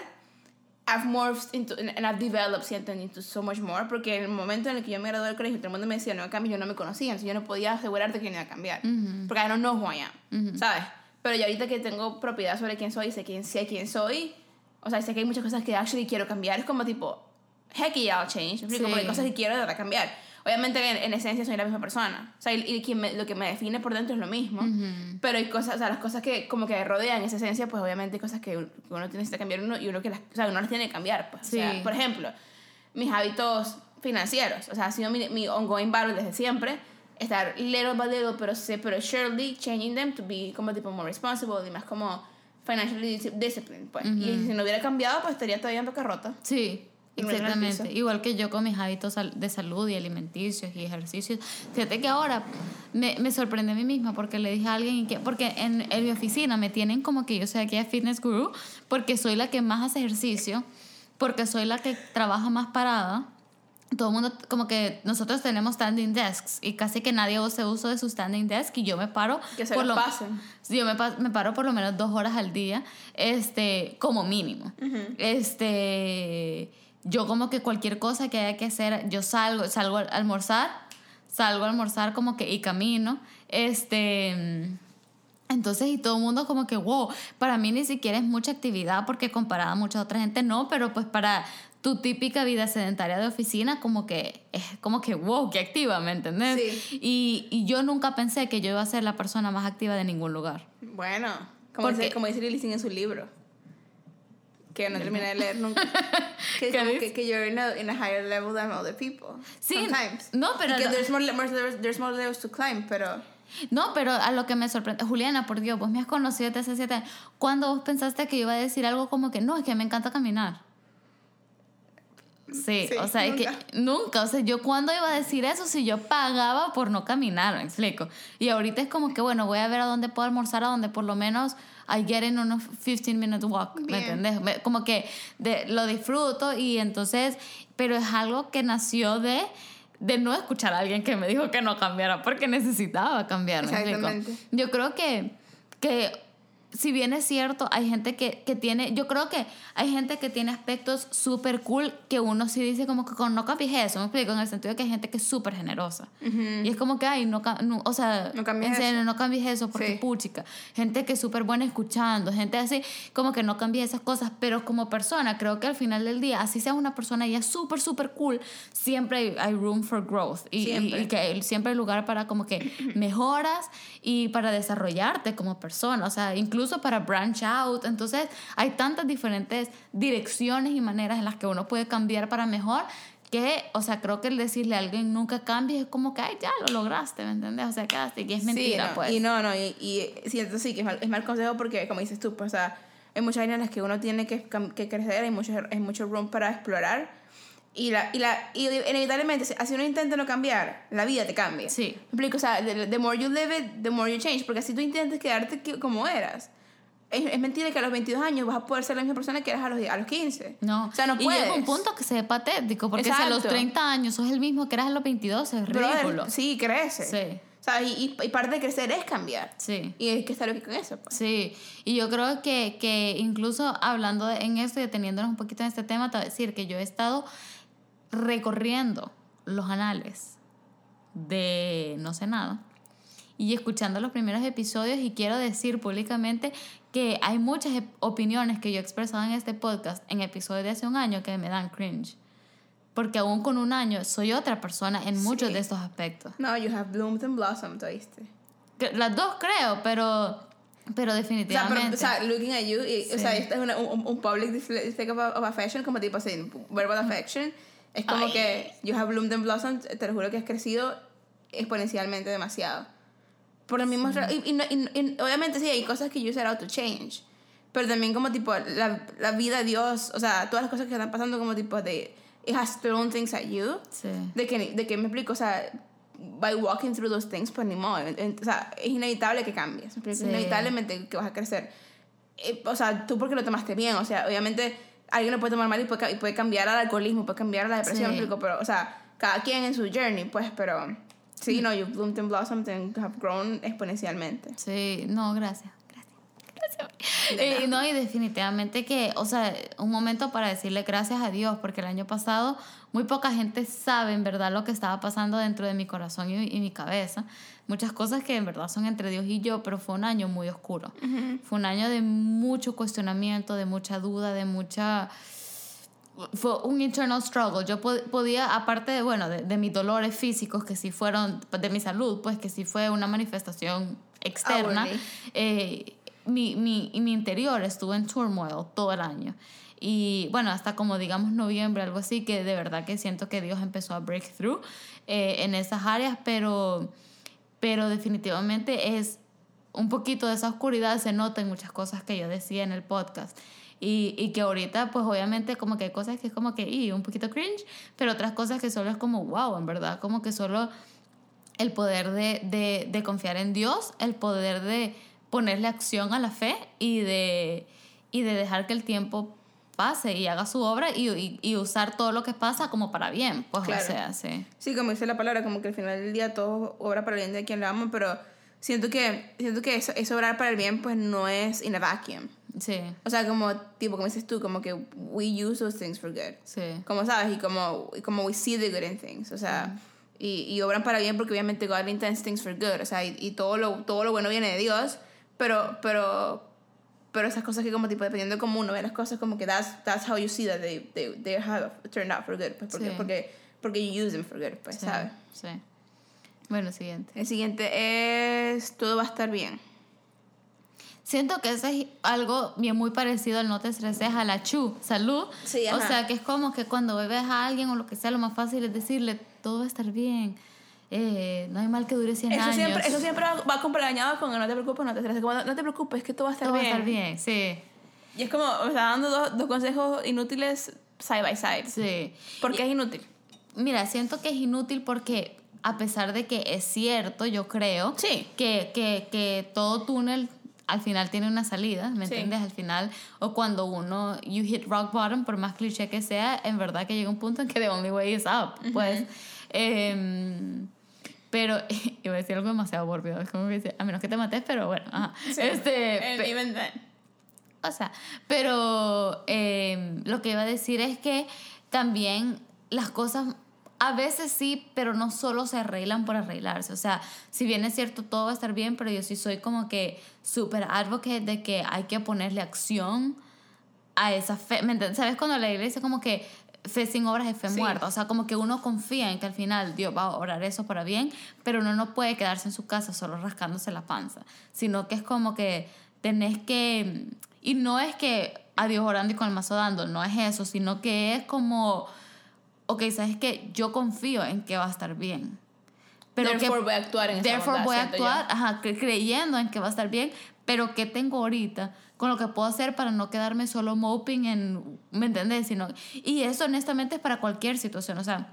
I've morphed into, and I've developed, siento, into so much more, porque en el momento en el que yo me gradué del colegio, todo el mundo me decía, no cambio, yo no me conocía, entonces yo no podía asegurarte que no iba a cambiar, porque I don't know who I am, ¿sabes? Pero ya ahorita que tengo propiedad sobre quién soy, sé quién, sé quién soy, o sea, sé que hay muchas cosas que actually quiero cambiar, es como tipo, heck yeah, I'll change, sí. porque hay cosas que quiero de verdad cambiar Obviamente en, esencia soy la misma persona. O sea, y, quien lo que me define por dentro es lo mismo. Pero hay cosas, o sea, las cosas que como que rodean esa esencia, pues obviamente hay cosas que uno necesita cambiar uno y uno que las, o sea, uno las tiene que cambiar. Pues. O sea, por ejemplo, mis hábitos financieros. O sea, ha sido mi, mi ongoing battle desde siempre. Estar little by little, pero, sí, pero surely changing them to be como tipo more responsible y más como financially dis- disciplined, pues. Y si no hubiera cambiado, pues estaría todavía en rota. Sí, Y me exactamente. Igual que yo con mis hábitos de salud y alimenticios y ejercicios. Fíjate que ahora me, me sorprende a mí misma porque le dije a alguien que, porque en, en mi oficina me tienen como que yo soy aquí a fitness guru, porque soy la que más hace ejercicio, porque soy la que trabaja más parada. Todo el mundo, como que nosotros tenemos standing desks y casi que nadie hace uso de su standing desk y yo me paro. Que se por lo- pasen. Yo me, me paro por lo menos dos horas al día, este, como mínimo. Este, yo como que cualquier cosa que haya que hacer, yo salgo, salgo a almorzar, salgo a almorzar como que y camino, este, entonces y todo el mundo como que, wow, para mí ni siquiera es mucha actividad porque comparada a mucha otra gente no, pero pues para tu típica vida sedentaria de oficina como que es como que, wow, qué activa, ¿me entendés? Sí. Y, y yo nunca pensé que yo iba a ser la persona más activa de ningún lugar. Bueno, como Porque- dice, como dice en su libro. Que no terminé de leer nunca. que es ¿Qué como que, que you're in a, in a higher level than other people. Sí, Sometimes. no, pero Y que lo- there's more, there's, more levels to climb, pero... No, pero a lo que me sorprende, Juliana, por Dios, vos me has conocido desde hace siete años. ¿Cuándo vos pensaste que iba a decir algo como que no, es que me encanta caminar? Sí, Sí, o sea, es nunca. que nunca, o sea, yo cuándo iba a decir eso si yo pagaba por no caminar, me explico. Y ahorita es como que, bueno, voy a ver a dónde puedo almorzar, a donde por lo menos I get in unos 15 minute walk, ¿me Bien. entendés? Me- Como que de, lo disfruto y entonces, pero es algo que nació de de no escuchar a alguien que me dijo que no cambiara porque necesitaba cambiar, ¿me explico? Exactamente. Yo creo que, que si bien es cierto, hay gente que, que tiene, yo creo que hay gente que tiene aspectos súper cool que uno sí dice como que con, no cambies eso, me explico, en el sentido de que hay gente que es súper generosa. Y es como que, ay, no, no, o sea, No cambies en serio, eso. no cambies eso porque Sí. puchica. Gente que es súper buena escuchando, gente así, como que no cambies esas cosas, pero como persona, creo que al final del día, así seas una persona ya súper, súper cool, siempre hay, hay room for growth. Y, y- Siempre. y que siempre hay lugar para como que mejoras y para desarrollarte como persona, o sea, incluso para branch out. Entonces, hay tantas diferentes direcciones y maneras en las que uno puede cambiar para mejor que, o sea, creo que el decirle a alguien nunca cambies es como que, ay, ya lo lograste, ¿me entiendes? O sea, quedaste, y es mentira, sí, no, pues. Y no, no, y, y siento sí que es mal, es mal consejo porque, como dices tú, pues, o sea, hay muchas áreas en las que uno tiene que, que crecer, hay mucho, hay mucho room para explorar. Y, la, y, la, y inevitablemente, si uno intenta no cambiar, la vida te cambia. Sí. ¿Me explico? O sea, the, the more you live it, the more you change. Porque si tú intentas quedarte que- como eras, es, es mentira que a los 22 años vas a poder ser la misma persona que eras a los, a los 15. No, O sea, no y puedes. llega un punto que se ve patético, porque si a los Exacto. 30 años sos el mismo que eras a los 22, es Brother, ridículo. sí, crece. Sí. O sea, y, y, parte de crecer es cambiar. Sí. Y hay que estar bien con eso. Pues. Sí, y yo creo que, que incluso hablando de- en esto y deteniéndonos un poquito en este tema, te voy a decir que yo he estado recorriendo los anales de No sé nada y escuchando los primeros episodios y quiero decir públicamente que hay muchas opiniones que yo he expresado en este podcast en episodios de hace un año que me dan cringe. Porque aún con un año soy otra persona en muchos Sí. de estos aspectos. No, you have bloomed and blossomed, ¿oíste? Las dos creo, pero, pero O sea, definitivamente. pero, o sea, looking at you, y, o sea, Sí. este es una- un, un public display display of, affection, como tipo así, verbal affection. Es como Ay. que you have bloomed and blossomed, te lo juro que has crecido exponencialmente demasiado. Por lo mismo, y, y y- y obviamente sí, hay cosas que you set out to change. Pero también como tipo, la, la vida Dios, o sea, todas las cosas que están pasando como tipo de, it has thrown things at you. Sí. De que, de que me explico, o sea, by walking through those things, pues ni modo. O sea, es inevitable que cambies. Sí. Inevitablemente que vas a crecer. Eh, o sea, tú porque lo tomaste bien. O sea, obviamente alguien lo puede tomar mal y puede, y puede cambiar al alcoholismo, puede cambiar a la depresión, Sí. ¿me explico? Pero, o sea, cada quien en su journey, pues, pero sí, no, you've bloomed and blossomed and have grown exponencialmente. Sí, no, gracias. Eh, no, y definitivamente que, o sea, un momento para decirle gracias a Dios, porque el año pasado muy poca gente sabe en verdad lo que estaba pasando dentro de mi corazón y, y mi cabeza. Muchas cosas que en verdad son entre Dios y yo, pero fue un año muy oscuro. Fue un año de mucho cuestionamiento, de mucha duda, de mucha fue un internal struggle. Yo pod- podía, aparte de, bueno, de, de mis dolores físicos, que sí fueron, de mi salud, pues que sí fue una manifestación externa, Outwardly. eh, mi, mi, mi interior estuvo en turmoil todo el año. y bueno, hasta como digamos noviembre, algo así, que de verdad que siento que Dios empezó a break through eh, en esas áreas, pero, pero definitivamente es un poquito de esa oscuridad se nota en muchas cosas que yo decía en el podcast. Y, y, que ahorita, pues obviamente, como que hay cosas que es como que, y un poquito cringe, pero otras cosas que solo es como, wow, en verdad, como que solo el poder de, de, de confiar en Dios, el poder de ponerle acción a la fe y de, y de dejar que el tiempo pase y haga su obra y, y, y, usar todo lo que pasa como para bien, pues Claro. o sea, sí. Sí, como dice la palabra, como que al final del día todo obra para el bien de quien lo ama, pero siento que, siento que eso, eso obrar para el bien pues no es in a vacuum. Sí, O sea, como, tipo, como dices tú, como que we use those things for good. sí. Como sabes, y como, y como we see the good in things. O sea, y, y obran para bien porque obviamente God intends things for good. O sea, y, y todo, lo, todo lo bueno viene de Dios, pero, pero, pero esas cosas que como tipo, dependiendo de cómo uno ve las cosas, como que that's, that's how you see that they, they, they have turned out for good. Pues porque, Sí. porque, porque you use them for good, pues, sí, ¿sabes? Sí. Bueno, siguiente. El siguiente es todo va a estar bien. Siento que eso es algo bien muy parecido al no te estreses a la chu, salud. Sí, o sea, que es como que cuando bebes a alguien o lo que sea, lo más fácil es decirle, todo va a estar bien. Eh, no hay mal que dure 100 Eso años. siempre, eso siempre va va acompañado con no te preocupes, no te estreses. Como, no, no te preocupes, que todo va a estar todo bien. va a estar bien, sí. Y es como, o sea, dando dos, dos consejos inútiles side by side. Sí. ¿Por qué es inútil? Mira, siento que es inútil porque a pesar de que es cierto, yo creo Sí. que, que, que todo túnel al final tiene una salida, ¿me Sí. entiendes? Al final, o cuando uno, you hit rock bottom, por más cliché que sea, en verdad que llega un punto en que the only way is up, pues. em, pero iba a decir algo demasiado borbido, es como que dice, a menos que te mates, pero bueno, ajá. Este, even then. o sea, pero eh, lo que iba a decir es que también las cosas a veces sí, pero no solo se arreglan por arreglarse. O sea, si bien es cierto, todo va a estar bien, pero yo sí soy como que súper advocate de que hay que ponerle acción a esa fe. ¿Me? ¿Sabes? Cuando la iglesia como que fe sin obras es fe Sí. muerta. O sea, como que uno confía en que al final Dios va a orar eso para bien, pero uno no puede quedarse en su casa solo rascándose la panza, sino que es como que tenés que... Y no es que a Dios orando y con el mazo dando, no es eso, sino que es como, ok, sabes que yo confío en que va a estar bien. Pero que, Therefore voy a actuar en esa Therefore bondad, voy a yo. actuar, ajá, cre- creyendo en que va a estar bien, pero ¿qué tengo ahorita? Con lo que puedo hacer para no quedarme solo moping en, ¿me entiendes? Sino, y eso honestamente es para cualquier situación, o sea,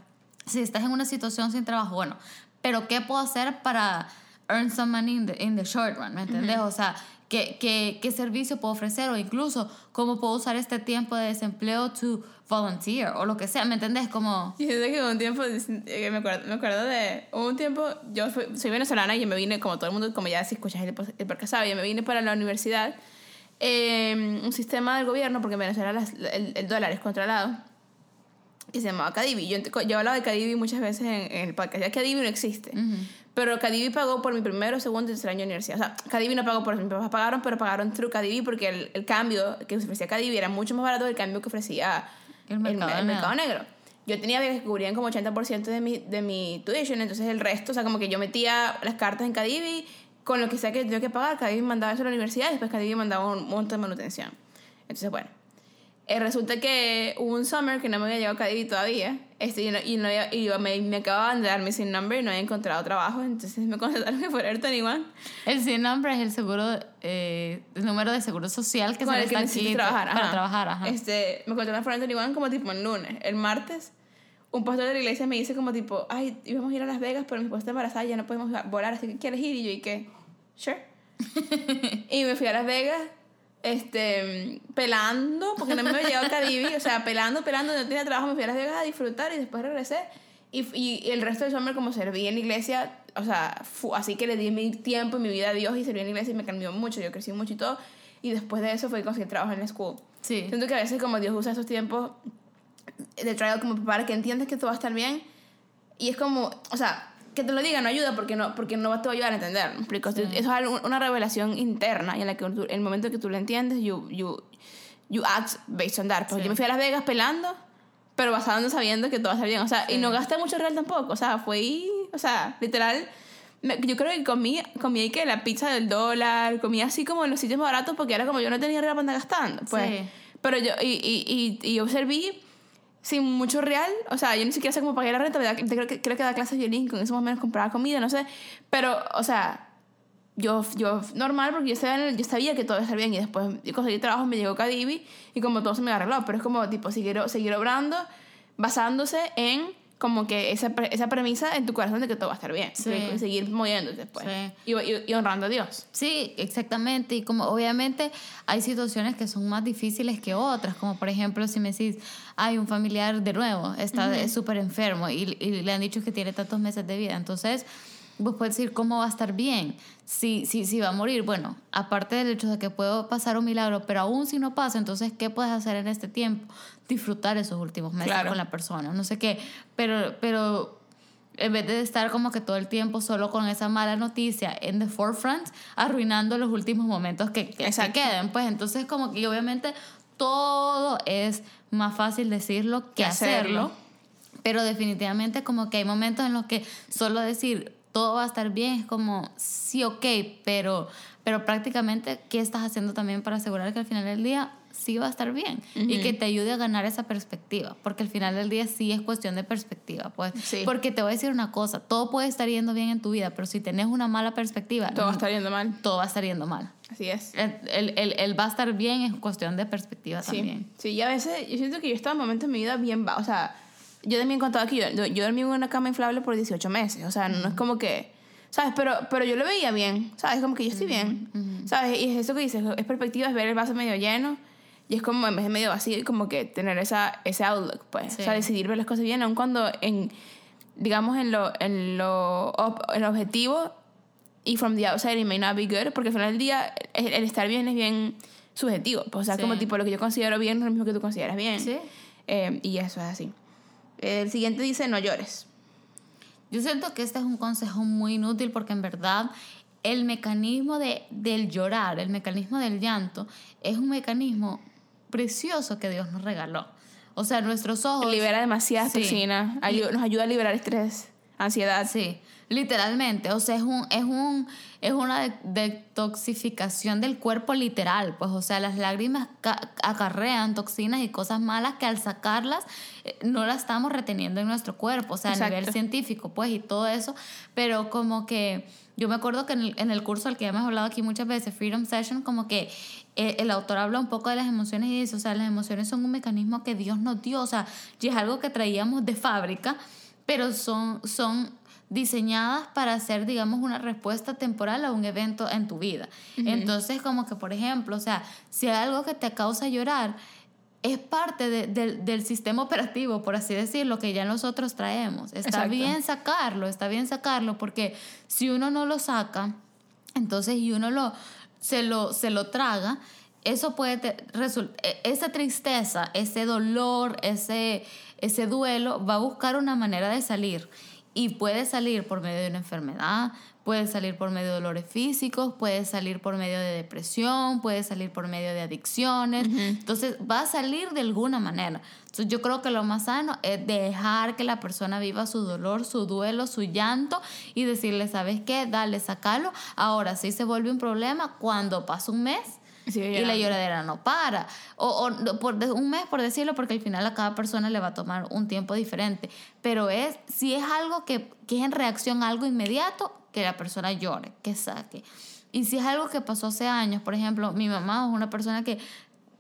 si estás en una situación sin trabajo, bueno, pero ¿qué puedo hacer para earn some money in the, in the short run? ¿Me entiendes? O sea, ¿qué, qué, ¿qué servicio puedo ofrecer? O incluso, ¿cómo puedo usar este tiempo de desempleo to volunteer? O lo que sea, ¿me entiendes? Como... Y desde que un tiempo, eh, me acuerdo, me acuerdo de, un tiempo, yo fui- soy venezolana y yo me vine, como todo el mundo, como ya si escuchas el, el podcast sabe, yo me vine para la universidad, eh, un sistema del gobierno, porque en Venezuela las- el, el dólar es controlado, que se llamaba Cadivi. Yo, yo he hablado de Cadivi muchas veces en, en el podcast, ya Cadivi no existe. Pero Cadivi pagó por mi primero, segundo y tercer año de universidad. O sea, Cadivi no pagó por mis papás pagaron, pero pagaron through Cadivi porque el, el cambio que ofrecía Cadivi era mucho más barato del cambio que ofrecía El mercado el negro. mercado negro. Yo tenía que cubrían como 80% de mi, de mi tuition, entonces el resto, o sea, como que yo metía las cartas en Cadivi con lo que sea que tenía que pagar. Cadivi mandaba eso a la universidad y después Cadivi mandaba un monto de manutención. Entonces, bueno. Eh, resulta que hubo un summer que no me había llegado Cadivi todavía este, y, no, y, no había- y yo me, me acababan de dar mi sin number y no había encontrado trabajo, entonces me contrataron fuera Ayrton One. El sin nombre es el seguro, eh, el número de seguro social que con se el que aquí trabajar. para ajá. trabajar. Ajá. Este, me contrataron for Anthony One como tipo el lunes. El martes, un pastor de la iglesia me dice como tipo, ay, íbamos a ir a Las Vegas, pero mi esposa está embarazada y ya no podemos volar, así que ¿quieres ir? Y yo, ¿y qué? Sure. y me fui a Las Vegas, este, pelando, porque no me había llegado Cadivi, o sea, pelando, pelando, no tenía trabajo, me fui a Las Vegas a disfrutar y después regresé. Y, y, el resto del summer como serví en la iglesia, o sea, fu- así que le di mi tiempo y mi vida a Dios y serví en la iglesia y me cambió mucho, yo crecí mucho y todo. Y después de eso fue que conseguí trabajo en la school. sí. Siento que a veces como Dios usa esos tiempos de trial como para que entiendas que todo va a estar bien. Y es como, o sea, que te lo diga no ayuda porque no, porque no te va a ayudar a entender. ¿me explico? Eso es una revelación interna y en la que tú- el momento que tú lo entiendes, you, you, you act based on that. Porque Sí. yo me fui a Las Vegas pelando, pero basado en sabiendo que todo va a estar bien. O sea, y no gasté mucho real tampoco. O sea, fue, ahí, o sea, literal. me- Yo creo que comí, comí ahí que la pizza del dólar, comí así como en los sitios más baratos porque era como yo no tenía real para andar gastando. Pues, Sí. Pero yo, y, y, y, y yo serví sin mucho real, o sea, yo ni siquiera sé cómo pagué la renta, creo que, creo que da clases de violín, con eso más o menos compraba comida, no sé, pero, o sea, yo, yo normal porque yo sabía, que todo iba bien y después conseguí trabajo, me llegó Cadivi y como todo se me arregló, pero es como tipo seguir, seguir obrando basándose en como que esa, esa premisa en tu corazón de que todo va a estar bien. Sí. Y seguir moviéndote después. Sí. Y, y, honrando a Dios. Sí, exactamente. Y como obviamente hay situaciones que son más difíciles que otras, como por ejemplo si me decís, hay un familiar de nuevo, está súper enfermo y, y, le han dicho que tiene tantos meses de vida. Entonces, vos puedes decir cómo va a estar bien, si, si, si va a morir. Bueno, aparte del hecho de que puedo pasar un milagro, pero aún si no pasa, entonces, ¿qué puedes hacer en este tiempo? disfrutar esos últimos meses con la persona, no sé qué, pero, pero en vez de estar como que todo el tiempo solo con esa mala noticia en the forefront, arruinando los últimos momentos que, que, queden, pues entonces como que obviamente todo es más fácil decirlo que hacerlo, pero definitivamente como que hay momentos en los que solo decir todo va a estar bien es como sí, ok, pero, pero prácticamente, ¿qué estás haciendo también para asegurar que al final del día sí va a estar bien y que te ayude a ganar esa perspectiva, porque al final del día sí es cuestión de perspectiva, pues. Porque te voy a decir una cosa, todo puede estar yendo bien en tu vida, pero si tenés una mala perspectiva, todo va a estar yendo mal. Todo va a estar yendo mal. Así es. El, el, el, va a estar bien es cuestión de perspectiva también. Sí, y a veces yo siento que yo estaba en momentos en mi vida bien, o sea, yo también contaba aquí, yo, yo dormí en una cama inflable por 18 meses, o sea, no es como que... ¿Sabes? Pero, pero yo lo veía bien, ¿sabes? Como que yo estoy bien, ¿sabes? Y es eso que dices, es perspectiva, es ver el vaso medio lleno y es como en vez de medio vacío, como que tener esa, ese outlook, pues. O sea, decidir ver las cosas bien, aun cuando en, digamos, en lo, en lo, el objetivo y from the outside it may not be good, porque al final del día el, estar bien es bien subjetivo. Pues, o sea, como tipo lo que yo considero bien no es lo mismo que tú consideras bien. Sí. Eh, y eso es así. El siguiente dice, no llores. Yo siento que este es un consejo muy inútil porque en verdad el mecanismo de, del llorar, el mecanismo del llanto, es un mecanismo precioso que Dios nos regaló. O sea, nuestros ojos... Libera demasiada toxina, nos ayuda a liberar estrés, ansiedad. Sí, literalmente. O sea, es, un, es, un, es una detoxificación del cuerpo literal. Pues, o sea, las lágrimas acarrean toxinas y cosas malas que al sacarlas eh, no las estamos reteniendo en nuestro cuerpo. O sea, a nivel científico, pues, y todo eso. Pero como que yo me acuerdo que en el, en el curso al que ya hemos hablado aquí muchas veces, Freedom Session, como que eh, el autor habla un poco de las emociones y dice, o sea, las emociones son un mecanismo que Dios nos dio, o sea, y es algo que traíamos de fábrica, pero son, son diseñadas para hacer, digamos, una respuesta temporal a un evento en tu vida. Entonces, como que, por ejemplo, o sea, si hay algo que te causa llorar, es parte del sistema operativo, por así decirlo, que ya nosotros traemos. Está bien sacarlo, está bien sacarlo, porque si uno no lo saca, entonces y uno lo, se lo, se lo traga, eso puede resultar, e, esa tristeza, ese dolor, ese, ese duelo va a buscar una manera de salir. Y puede salir por medio de una enfermedad, puede salir por medio de dolores físicos, puede salir por medio de depresión, puede salir por medio de adicciones. Entonces va a salir de alguna manera. Entonces yo creo que lo más sano es dejar que la persona viva su dolor, su duelo, su llanto y decirle, ¿sabes qué? Dale, sacalo. Ahora, si se vuelve un problema, cuando pasa un mes, y la lloradera no para. O, o, por un mes, por decirlo, porque al final a cada persona le va a tomar un tiempo diferente. Pero es, si es algo que, que es en reacción a algo inmediato, que la persona llore, que saque. Y si es algo que pasó hace años, por ejemplo, mi mamá es una persona que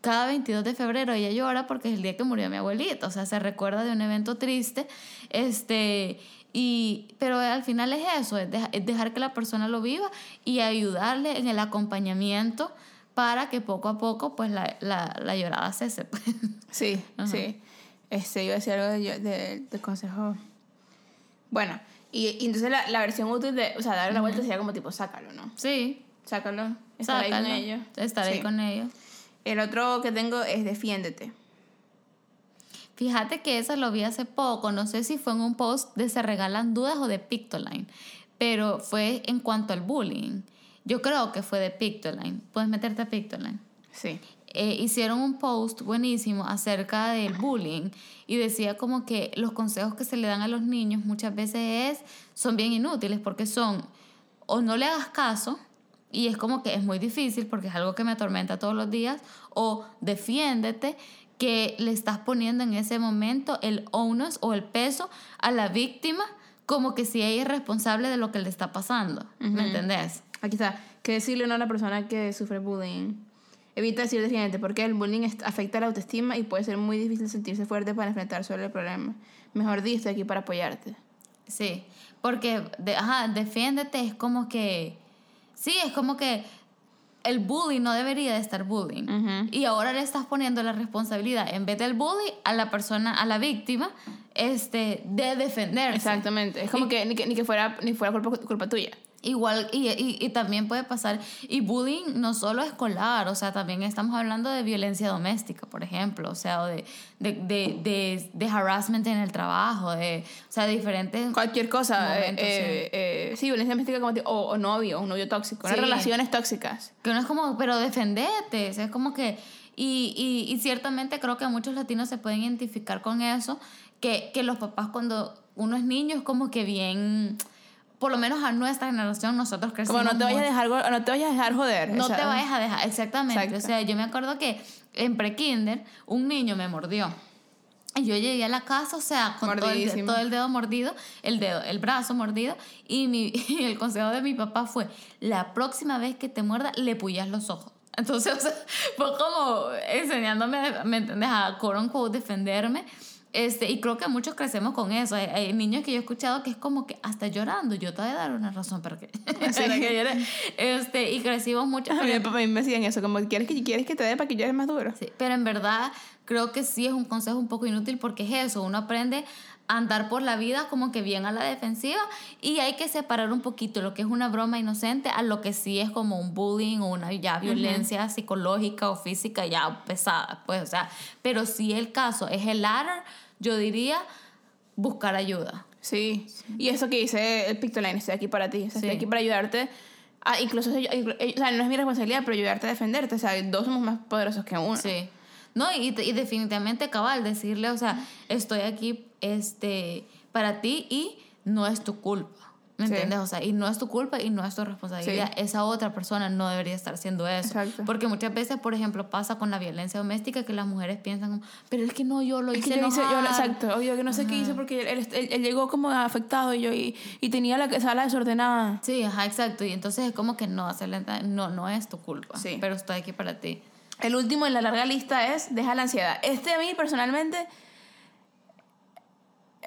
cada 22 de febrero ella llora porque es el día que murió mi abuelita, o sea, se recuerda de un evento triste, este, y, pero al final es eso, es, dejar que la persona lo viva y ayudarle en el acompañamiento para que poco a poco pues la, la, la llorada cese. Pues. Sí, sí. Este, iba a decir algo de, de consejo. Bueno, y, entonces la, la, versión útil de, o sea, dar la vuelta sería como tipo, sácalo, ¿no? Sí. Sácalo, estar ahí con ellos. Estar ahí con ellos. El otro que tengo es defiéndete. Fíjate que eso lo vi hace poco, no sé si fue en un post de Se Regalan Dudas o de Pictoline, pero fue en cuanto al bullying. Yo creo que fue de Pictoline. ¿Puedes meterte a Pictoline? Sí. Eh, hicieron un post buenísimo acerca del bullying y decía como que los consejos que se le dan a los niños muchas veces es, son bien inútiles porque son o no le hagas caso Y es como que es muy difícil porque es algo que me atormenta todos los días. O defiéndete que le estás poniendo en ese momento el onus o el peso a la víctima como que si ella es responsable de lo que le está pasando. ¿Me entendés? Aquí está. ¿Qué decirle a una persona que sufre bullying? Evita decir defiéndete porque el bullying afecta la autoestima y puede ser muy difícil sentirse fuerte para enfrentar solo el problema. Mejor di, estoy aquí para apoyarte. Sí, porque, de, ajá, defiéndete es como que, sí, es como que el bully no debería de estar bullying. Ujú. Y ahora le estás poniendo la responsabilidad, en vez del bully, a la persona, a la víctima, este, de defenderse. Exactamente. Es como que ni, que ni que fuera, ni fuera culpa, culpa tuya. Igual, y, y, y también puede pasar, y bullying no solo escolar, o sea, también estamos hablando de violencia doméstica, por ejemplo, o sea, o de, de, de, harassment en el trabajo, de, o sea, de diferentes... Cualquier cosa. eh, Momentos, eh, eh, sí, violencia doméstica como o, o novio, un novio tóxico. Sí. relaciones tóxicas. Que uno es como, pero defendete, o sea, es como que, y, y, y ciertamente creo que muchos latinos se pueden identificar con eso, que, que los papás cuando uno es niño es como que bien, por lo menos a nuestra generación nosotros crecimos. Como no te vayas a dejar, no te vayas a dejar joder. no o sea, te vayas a dejar, exactamente. Exacto. O sea, yo me acuerdo que en pre-kinder un niño me mordió. Y yo llegué a la casa, o sea, con todo el, todo el dedo mordido, el dedo, el brazo mordido, y, mi, y el consejo de mi papá fue, la próxima vez que te muerda, le puyas los ojos. Entonces, o sea, fue como enseñándome, ¿me entiendes? A quote defenderme. Este, y creo que muchos crecemos con eso. Hay, hay niños que yo he escuchado que es como que hasta llorando, yo te voy a dar una razón para que, para que llore. Este, y crecimos mucho. A mí, a mí me decían eso, como quieres que, quieres que te dé para que llores más duro. Sí, pero en verdad creo que sí es un consejo un poco inútil porque es eso, uno aprende andar por la vida como que bien a la defensiva y hay que separar un poquito lo que es una broma inocente a lo que sí es como un bullying o una ya violencia psicológica o física ya pesada, pues o sea, pero si el caso es el latter, yo diría buscar ayuda. Sí. Y eso que dice el Pictoline, estoy aquí para ti. O sea, estoy Sí. aquí para ayudarte. Ah, incluso, o sea, no es mi responsabilidad, pero ayudarte a defenderte. O sea, dos somos más poderosos que uno. Sí. No, y, y definitivamente cabal, decirle, o sea, estoy aquí este, para ti y no es tu culpa. ¿Me Sí. entiendes? O sea, y no es tu culpa y no es tu responsabilidad. Esa otra persona no debería estar haciendo eso. Exacto. Porque muchas veces, por ejemplo, pasa con la violencia doméstica que las mujeres piensan, pero es que no, yo lo Es hice que yo hice, yo, enojar". exacto, obvio que no sé qué hice porque él, él- él llegó como afectado y yo y, y tenía la sala desordenada. Sí, ajá, exacto. Y entonces es como que no, no, no es tu culpa. Sí. Pero estoy aquí para ti. El último en la larga lista es deja la ansiedad. Este a mí personalmente,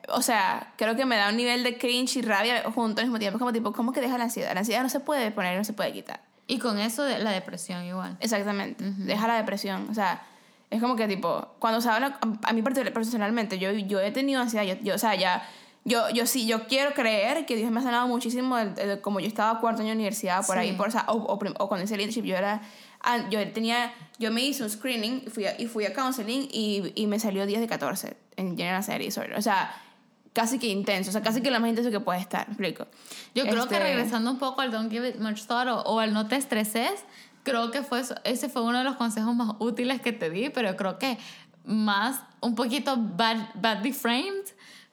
o sea, creo que me da un nivel de cringe y rabia junto al mismo tiempo. Como tipo, ¿cómo que deja la ansiedad? La ansiedad no se puede poner, no se puede quitar. Y con eso de la depresión igual. Exactamente. Deja la depresión. O sea, es como que tipo, cuando se habla, a mí personalmente, yo, yo he tenido ansiedad, yo, yo, o sea, ya, yo, yo sí, yo quiero creer que Dios me ha sanado muchísimo, del- del- como yo estaba cuarto año de universidad, por Sí. ahí, por, o, sea, o, o o cuando hice leadership, yo era, ah, yo tenía, yo me hice un screening y fui a, y fui a counseling y, y me salió 10 de 14 en General Anxiety Disorder. O sea, casi que intenso, o sea, casi que lo más intenso que puede estar, ¿me explico? Yo creo que Este, regresando un poco al Don't Give It Much Thought o, o al No Te Estreses, creo que fue ese fue uno de los consejos más útiles que te di, pero creo que más, un poquito bad, badly framed,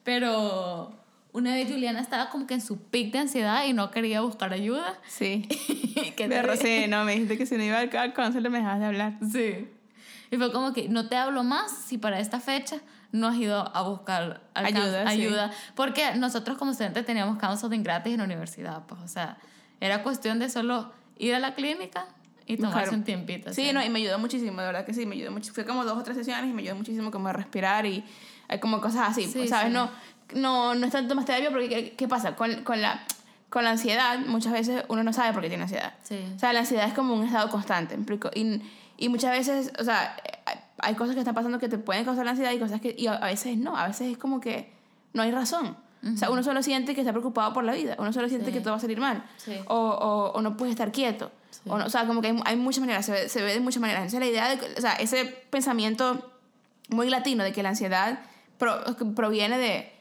pero una vez Juliana estaba como que en su pic de ansiedad y no quería buscar ayuda. Sí. ¿Qué te Pero dije? sí, no, me dijiste que si no iba al counselor me dejabas de hablar. Sí. Y fue como que no te hablo más si para esta fecha no has ido a buscar alcan- Ayuda, sí. ayuda. Porque nosotros como estudiantes teníamos counseling gratis en la universidad, pues, o sea, era cuestión de solo ir a la clínica y tomarse Buscar- un tiempito. Sí, así. no, y me ayudó muchísimo, de verdad que sí, me ayudó mucho. Fue como dos o tres sesiones y me ayudó muchísimo como a respirar y hay como cosas así, Sí, pues, ¿sabes? sí. No, no, no es tanto más terapia porque ¿qué, qué pasa? Con, con, la, con la ansiedad muchas veces uno no sabe por qué tiene ansiedad. Sí. O sea, la ansiedad es como un estado constante, ¿me explico? Y, y muchas veces, o sea, hay- hay cosas que están pasando que te pueden causar la ansiedad y cosas que y a, veces no, a veces es como que no hay razón. O sea, uno solo siente que está preocupado por la vida, uno solo siente Sí. que todo va a salir mal, Sí. o, o, o no puede estar quieto, o, no, o sea, como que hay, hay muchas maneras, se ve, se ve de muchas maneras. Entonces, la idea de, o sea, ese pensamiento muy latino de que la ansiedad pro- proviene de...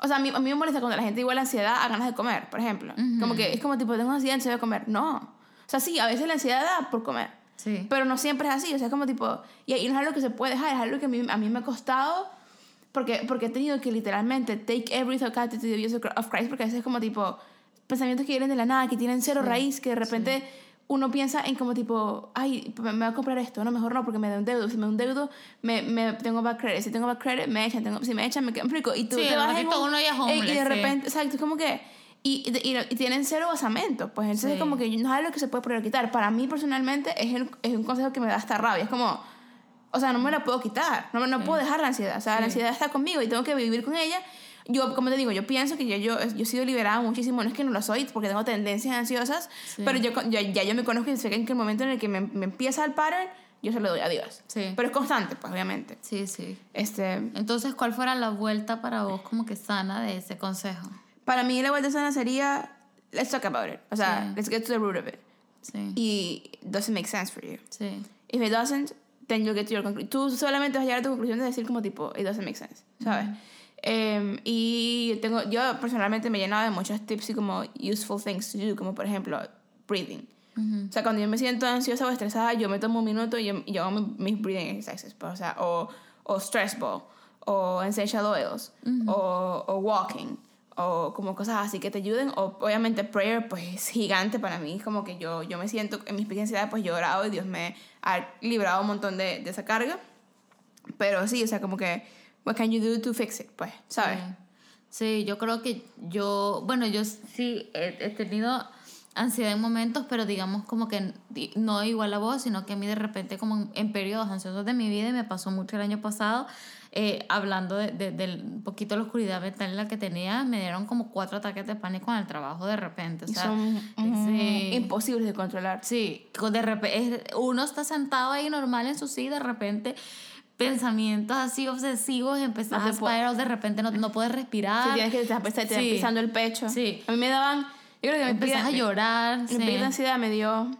O sea, a mí, a mí me molesta cuando la gente igual la ansiedad a ganas de comer, por ejemplo. Como que es como tipo, tengo ansiedad, ansiedad de comer. No. O sea, sí, a veces la ansiedad da por comer. Sí. Pero no siempre es así, o sea, es como tipo, y, y no es algo que se puede dejar, es algo que a mí, a mí me ha costado, porque, porque he tenido que literalmente take every thought captive to the abuse of Christ, porque a veces es como tipo, pensamientos que vienen de la nada, que tienen cero raíz, que de repente uno piensa en como tipo, ay, me voy a comprar esto, no, mejor no, porque me da un deudo. Si me da un deudo, me, me tengo back credit. Si tengo back credit, me echan. Tengo, si me echan, me quedo en frico. Y tú Sí, te vas en un- uno ya es eh, Y homeless, de sí. repente, exacto, es como que... Y, y, y tienen cero basamento, pues entonces Sí. como que no es algo que se puede poder quitar. Para mí personalmente es, el- es un consejo que me da hasta rabia. Es como, o sea, no me la puedo quitar, no, no puedo dejar la ansiedad. O sea, la Sí. ansiedad está conmigo y tengo que vivir con ella. Yo, como te digo, yo pienso que yo, yo, yo he sido liberada muchísimo. No es que no lo soy, porque tengo tendencias ansiosas, Sí. pero yo, yo- ya yo me conozco y sé que en el momento en el que me, me empieza el pattern, yo se lo doy adiós. Sí. Pero es constante, pues, obviamente. Sí, sí. Este, Entonces, ¿cuál fuera la vuelta para vos como que sana de ese consejo? para mí la vuelta sana sería, let's talk about it. O sea, Sí. let's get to the root of it. Sí. Y does it make sense for you? Sí. If it doesn't, then you'll get to your conclusion. Tú solamente vas a llegar a tu conclusión de decir como tipo, it doesn't make sense, ¿sabes? Em, y tengo, yo personalmente me he llenado de muchos tips y como useful things to do, como por ejemplo, breathing. O sea, cuando yo me siento ansiosa o estresada, yo me tomo un minuto y yo, yo hago mi- mis breathing exercises, pues, o sea, o, o stress ball, o essential oils, o, o walking, o como cosas así que te ayuden, o obviamente prayer, pues es gigante para mí, es como que yo, yo me siento en mis pequeñas pues yo he orado y Dios me ha librado un montón de, de esa carga, pero sí, o sea, como que, what can you do to fix it, pues, ¿sabes? Sí, yo creo que yo, bueno, yo sí he, he tenido ansiedad en momentos, pero digamos como que no igual a vos, sino que a mí de repente como en, en periodos ansiosos de mi vida, y me pasó mucho el año pasado, eh, hablando de, de- del poquito de la oscuridad mental en la que tenía, me dieron como cuatro ataques de pánico en el trabajo de repente. O sea, son mm, sí. imposibles de controlar. Sí, de repente uno está sentado ahí normal en su silla y de repente pensamientos así obsesivos, empezás No a spiral, de repente no, no puedes respirar. Si tienes que te te Sí. pisando el pecho. Sí. A mí me daban, yo creo que me Empezás a llorar. Mi sí. ansiedad me dio,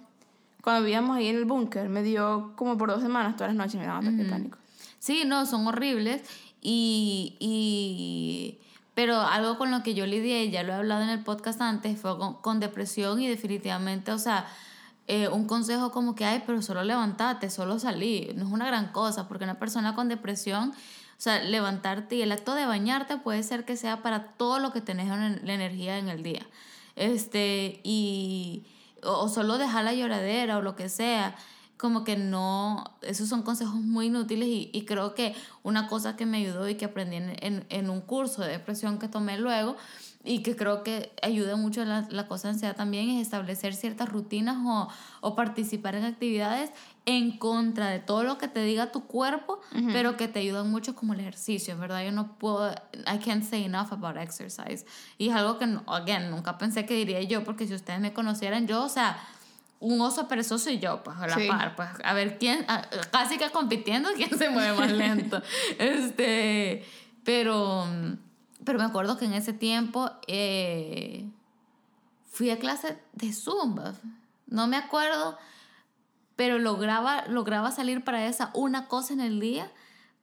cuando vivíamos ahí en el búnker, me dio como por dos semanas, todas las noches me daban ataques de pánico. Sí, no, son horribles. Y, y- Pero algo con lo que yo lidié, ya lo he hablado en el podcast antes, fue con, con depresión y definitivamente, o sea, eh, un consejo como que, ay, pero solo levantate, solo salí. No es una gran cosa, porque una persona con depresión, o sea, levantarte y el acto de bañarte puede ser que sea para todo lo que tenés en la energía en el día. Este, y, o, solo dejar la lloradera o lo que sea como que no, esos son consejos muy inútiles y, y creo que una cosa que me ayudó y que aprendí en, en, en un curso de depresión que tomé luego y que creo que ayuda mucho la, la cosa de ansiedad también es establecer ciertas rutinas o, o participar en actividades en contra de todo lo que te diga tu cuerpo, pero que te ayudan mucho como el ejercicio, en verdad yo no puedo, I can't say enough about exercise y es algo que, again, nunca pensé que diría yo porque si ustedes me conocieran yo, o sea, un oso perezoso y yo, pues a la Sí. par, pues a ver quién, a- casi que compitiendo quién se mueve más lento. este, pero, pero me acuerdo que en ese tiempo eh, fui a clase de Zumba. No me acuerdo, pero lograba, lograba salir para esa una cosa en el día,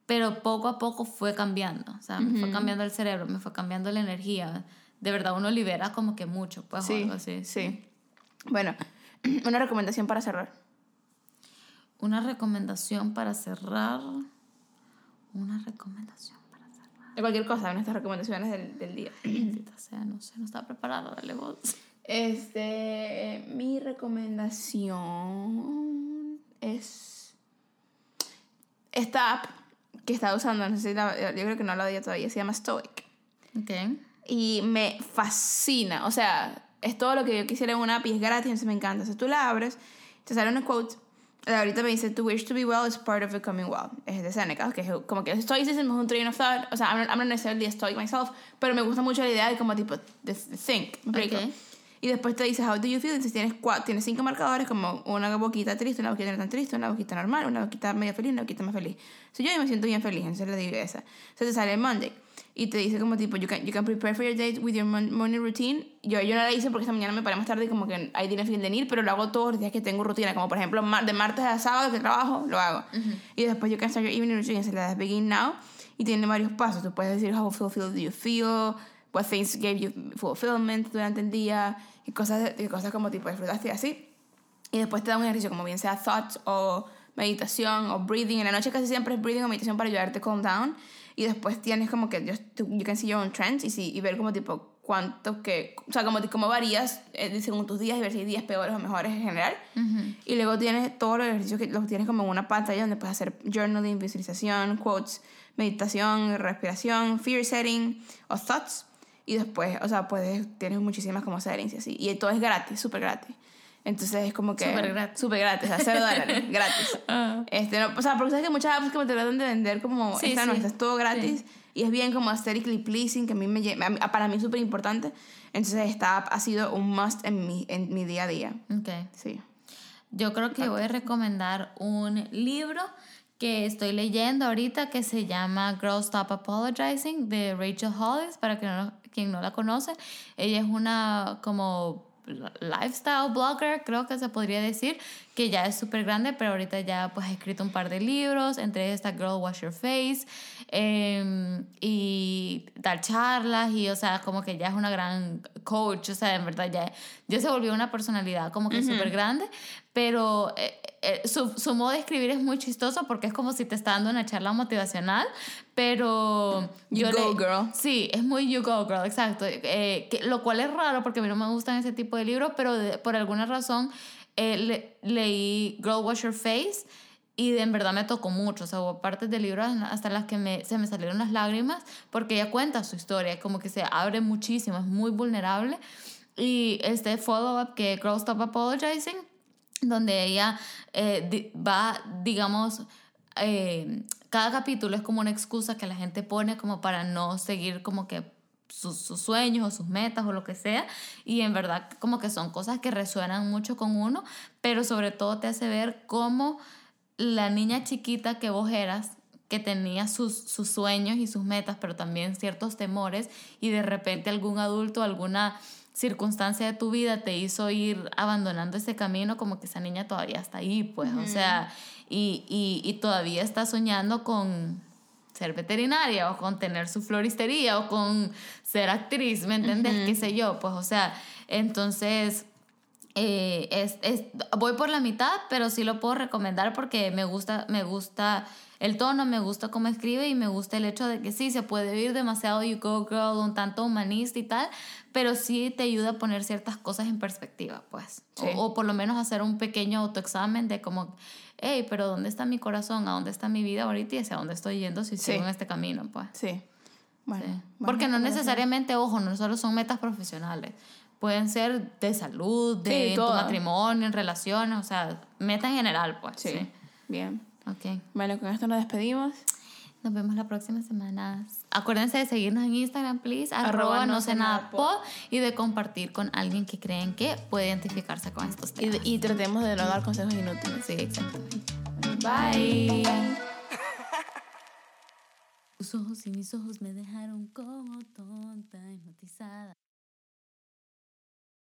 pero poco a poco fue cambiando. O sea, me fue cambiando el cerebro, me fue cambiando la energía. De verdad, uno libera como que mucho, pues, o Sí, algo así. sí. Bueno, una recomendación para cerrar. Una recomendación para cerrar. Una recomendación. De cualquier cosa, nuestras recomendaciones del, del día. Maldita sea, no sé, no estaba preparado, dale vos. Este, mi recomendación es esta app que estaba usando, no sé si la- yo creo que no la di todavía, se llama Stoic. Ok. Y me fascina, o sea, es todo lo que yo quisiera en una app y es gratis, entonces me encanta. O sea, tú la abres, te sale una quote, ahorita me dice, to wish to be well is part of becoming well. Es de Seneca, que es como que stoicism es un train of thought, o sea, I'm not, I'm not necessarily a stoic myself, pero me gusta mucho la idea de como tipo, de, de think, ¿me explico? Ok. Y después te dice, how do you feel? Entonces tienes, cua- tienes cinco marcadores, como una boquita triste, una boquita no tan triste, una boquita normal, una boquita medio feliz, una boquita más feliz. Entonces yo me siento bien feliz, entonces le digo esa. Entonces te sale Monday y te dice como tipo, you can, you can prepare for your day with your morning routine. Yo, yo no la hice porque esta mañana me paré más tarde y como que I didn't feel the need, pero lo hago todos los días que tengo rutina, como por ejemplo de martes a sábado que trabajo, lo hago. Y después you can start your evening routine, se le das begin now y tiene varios pasos. Tú puedes decir how fulfilled do you feel, what things gave you fulfillment durante el día y cosas, y cosas como tipo disfrutaste así. Y después te da un ejercicio como bien sea thoughts o meditación o breathing. En la noche casi siempre es breathing o meditación para ayudarte a calm down. Y después tienes como que just to- you can see your own trends y, see- y ver como tipo cuánto que, o sea, como, cómo varías eh, según tus días y ver si hay días peores o mejores en general. Y luego tienes todos los ejercicios que los tienes como en una pantalla donde puedes hacer journaling, visualización, quotes, meditación, respiración, fear setting o thoughts. Y después, o sea, puedes, tienes muchísimas como settings y así. Y todo es gratis, súper gratis. Entonces es como que... Súper gratis. Súper gratis, a cero dólares, gratis. Ah. Este, no, o sea, porque sabes que muchas apps como te tratan de vender como, Sí, esta no, sí. esta es todo gratis. Y es bien como aesthetically pleasing, que a mí me, para mí es súper importante. Entonces esta app ha sido un must en mi, en mi día a día. Ok. Sí. Yo creo que voy a recomendar un libro que estoy leyendo ahorita que se llama Girl Stop Apologizing de Rachel Hollis, para que no, quien no la conoce. Ella es una como lifestyle blogger, creo que se podría decir, que ya es súper grande, pero ahorita ya pues ha escrito un par de libros, entre esta Girl Wash Your Face, eh, y dar charlas, y o sea, como que ya es una gran coach, o sea, en verdad ya, ya se volvió una personalidad como que súper grande, pero eh, eh, su, su modo de escribir es muy chistoso porque es como si te está dando una charla motivacional, pero... You go, girl. Sí, es muy You Go Girl, exacto. Eh, que- lo cual es raro porque a mí no me gustan ese tipo de libros, pero de- por alguna razón eh, le- leí Girl Wash Your Face y de, en verdad me tocó mucho. O sea, hubo partes del libro hasta las que me, se me salieron las lágrimas porque ella cuenta su historia, como que se abre muchísimo, es muy vulnerable. Y este follow-up que Girl Stop Apologizing, donde ella eh, va, digamos, eh, cada capítulo es como una excusa que la gente pone como para no seguir como que sus, sueños o sus metas o lo que sea y en verdad como que son cosas que resuenan mucho con uno pero sobre todo te hace ver cómo la niña chiquita que vos eras que tenía sus, sus sueños y sus metas pero también ciertos temores y de repente algún adulto alguna circunstancia de tu vida te hizo ir abandonando ese camino, como que esa niña todavía está ahí, pues, o sea, y, y, y todavía está soñando con ser veterinaria o con tener su floristería o con ser actriz, ¿me entiendes? ¿Qué sé yo? Pues, o sea, entonces... eh, es, es, voy por la mitad, pero sí lo puedo recomendar porque me gusta, me gusta el tono, me gusta cómo escribe y me gusta el hecho de que sí, se puede oír demasiado You Go Girl, un tanto humanista y tal, pero sí te ayuda a poner ciertas cosas en perspectiva, pues. Sí. O, o por lo menos hacer un pequeño autoexamen de como, hey, pero ¿dónde está mi corazón? ¿A dónde está mi vida ahorita y hacia dónde estoy yendo si Sí. sigo en este camino, pues? Sí. Bueno. Sí. Porque no necesariamente, ojo, no solo son metas profesionales. Pueden ser de salud, de Sí, tu matrimonio, en relaciones, o sea, meta en general, pues. Sí. Sí. Bien. Ok. Bueno, con esto nos despedimos. Nos vemos la próxima semana. Acuérdense de seguirnos en Instagram, please. Arroba Arroba no sé nada pod. Y de compartir con alguien que creen que puede identificarse con estos Y, temas. y tratemos de no dar consejos inútiles. Sí, exactamente. Bye. Tus ojos y mis ojos me dejaron como tonta, hipnotizada.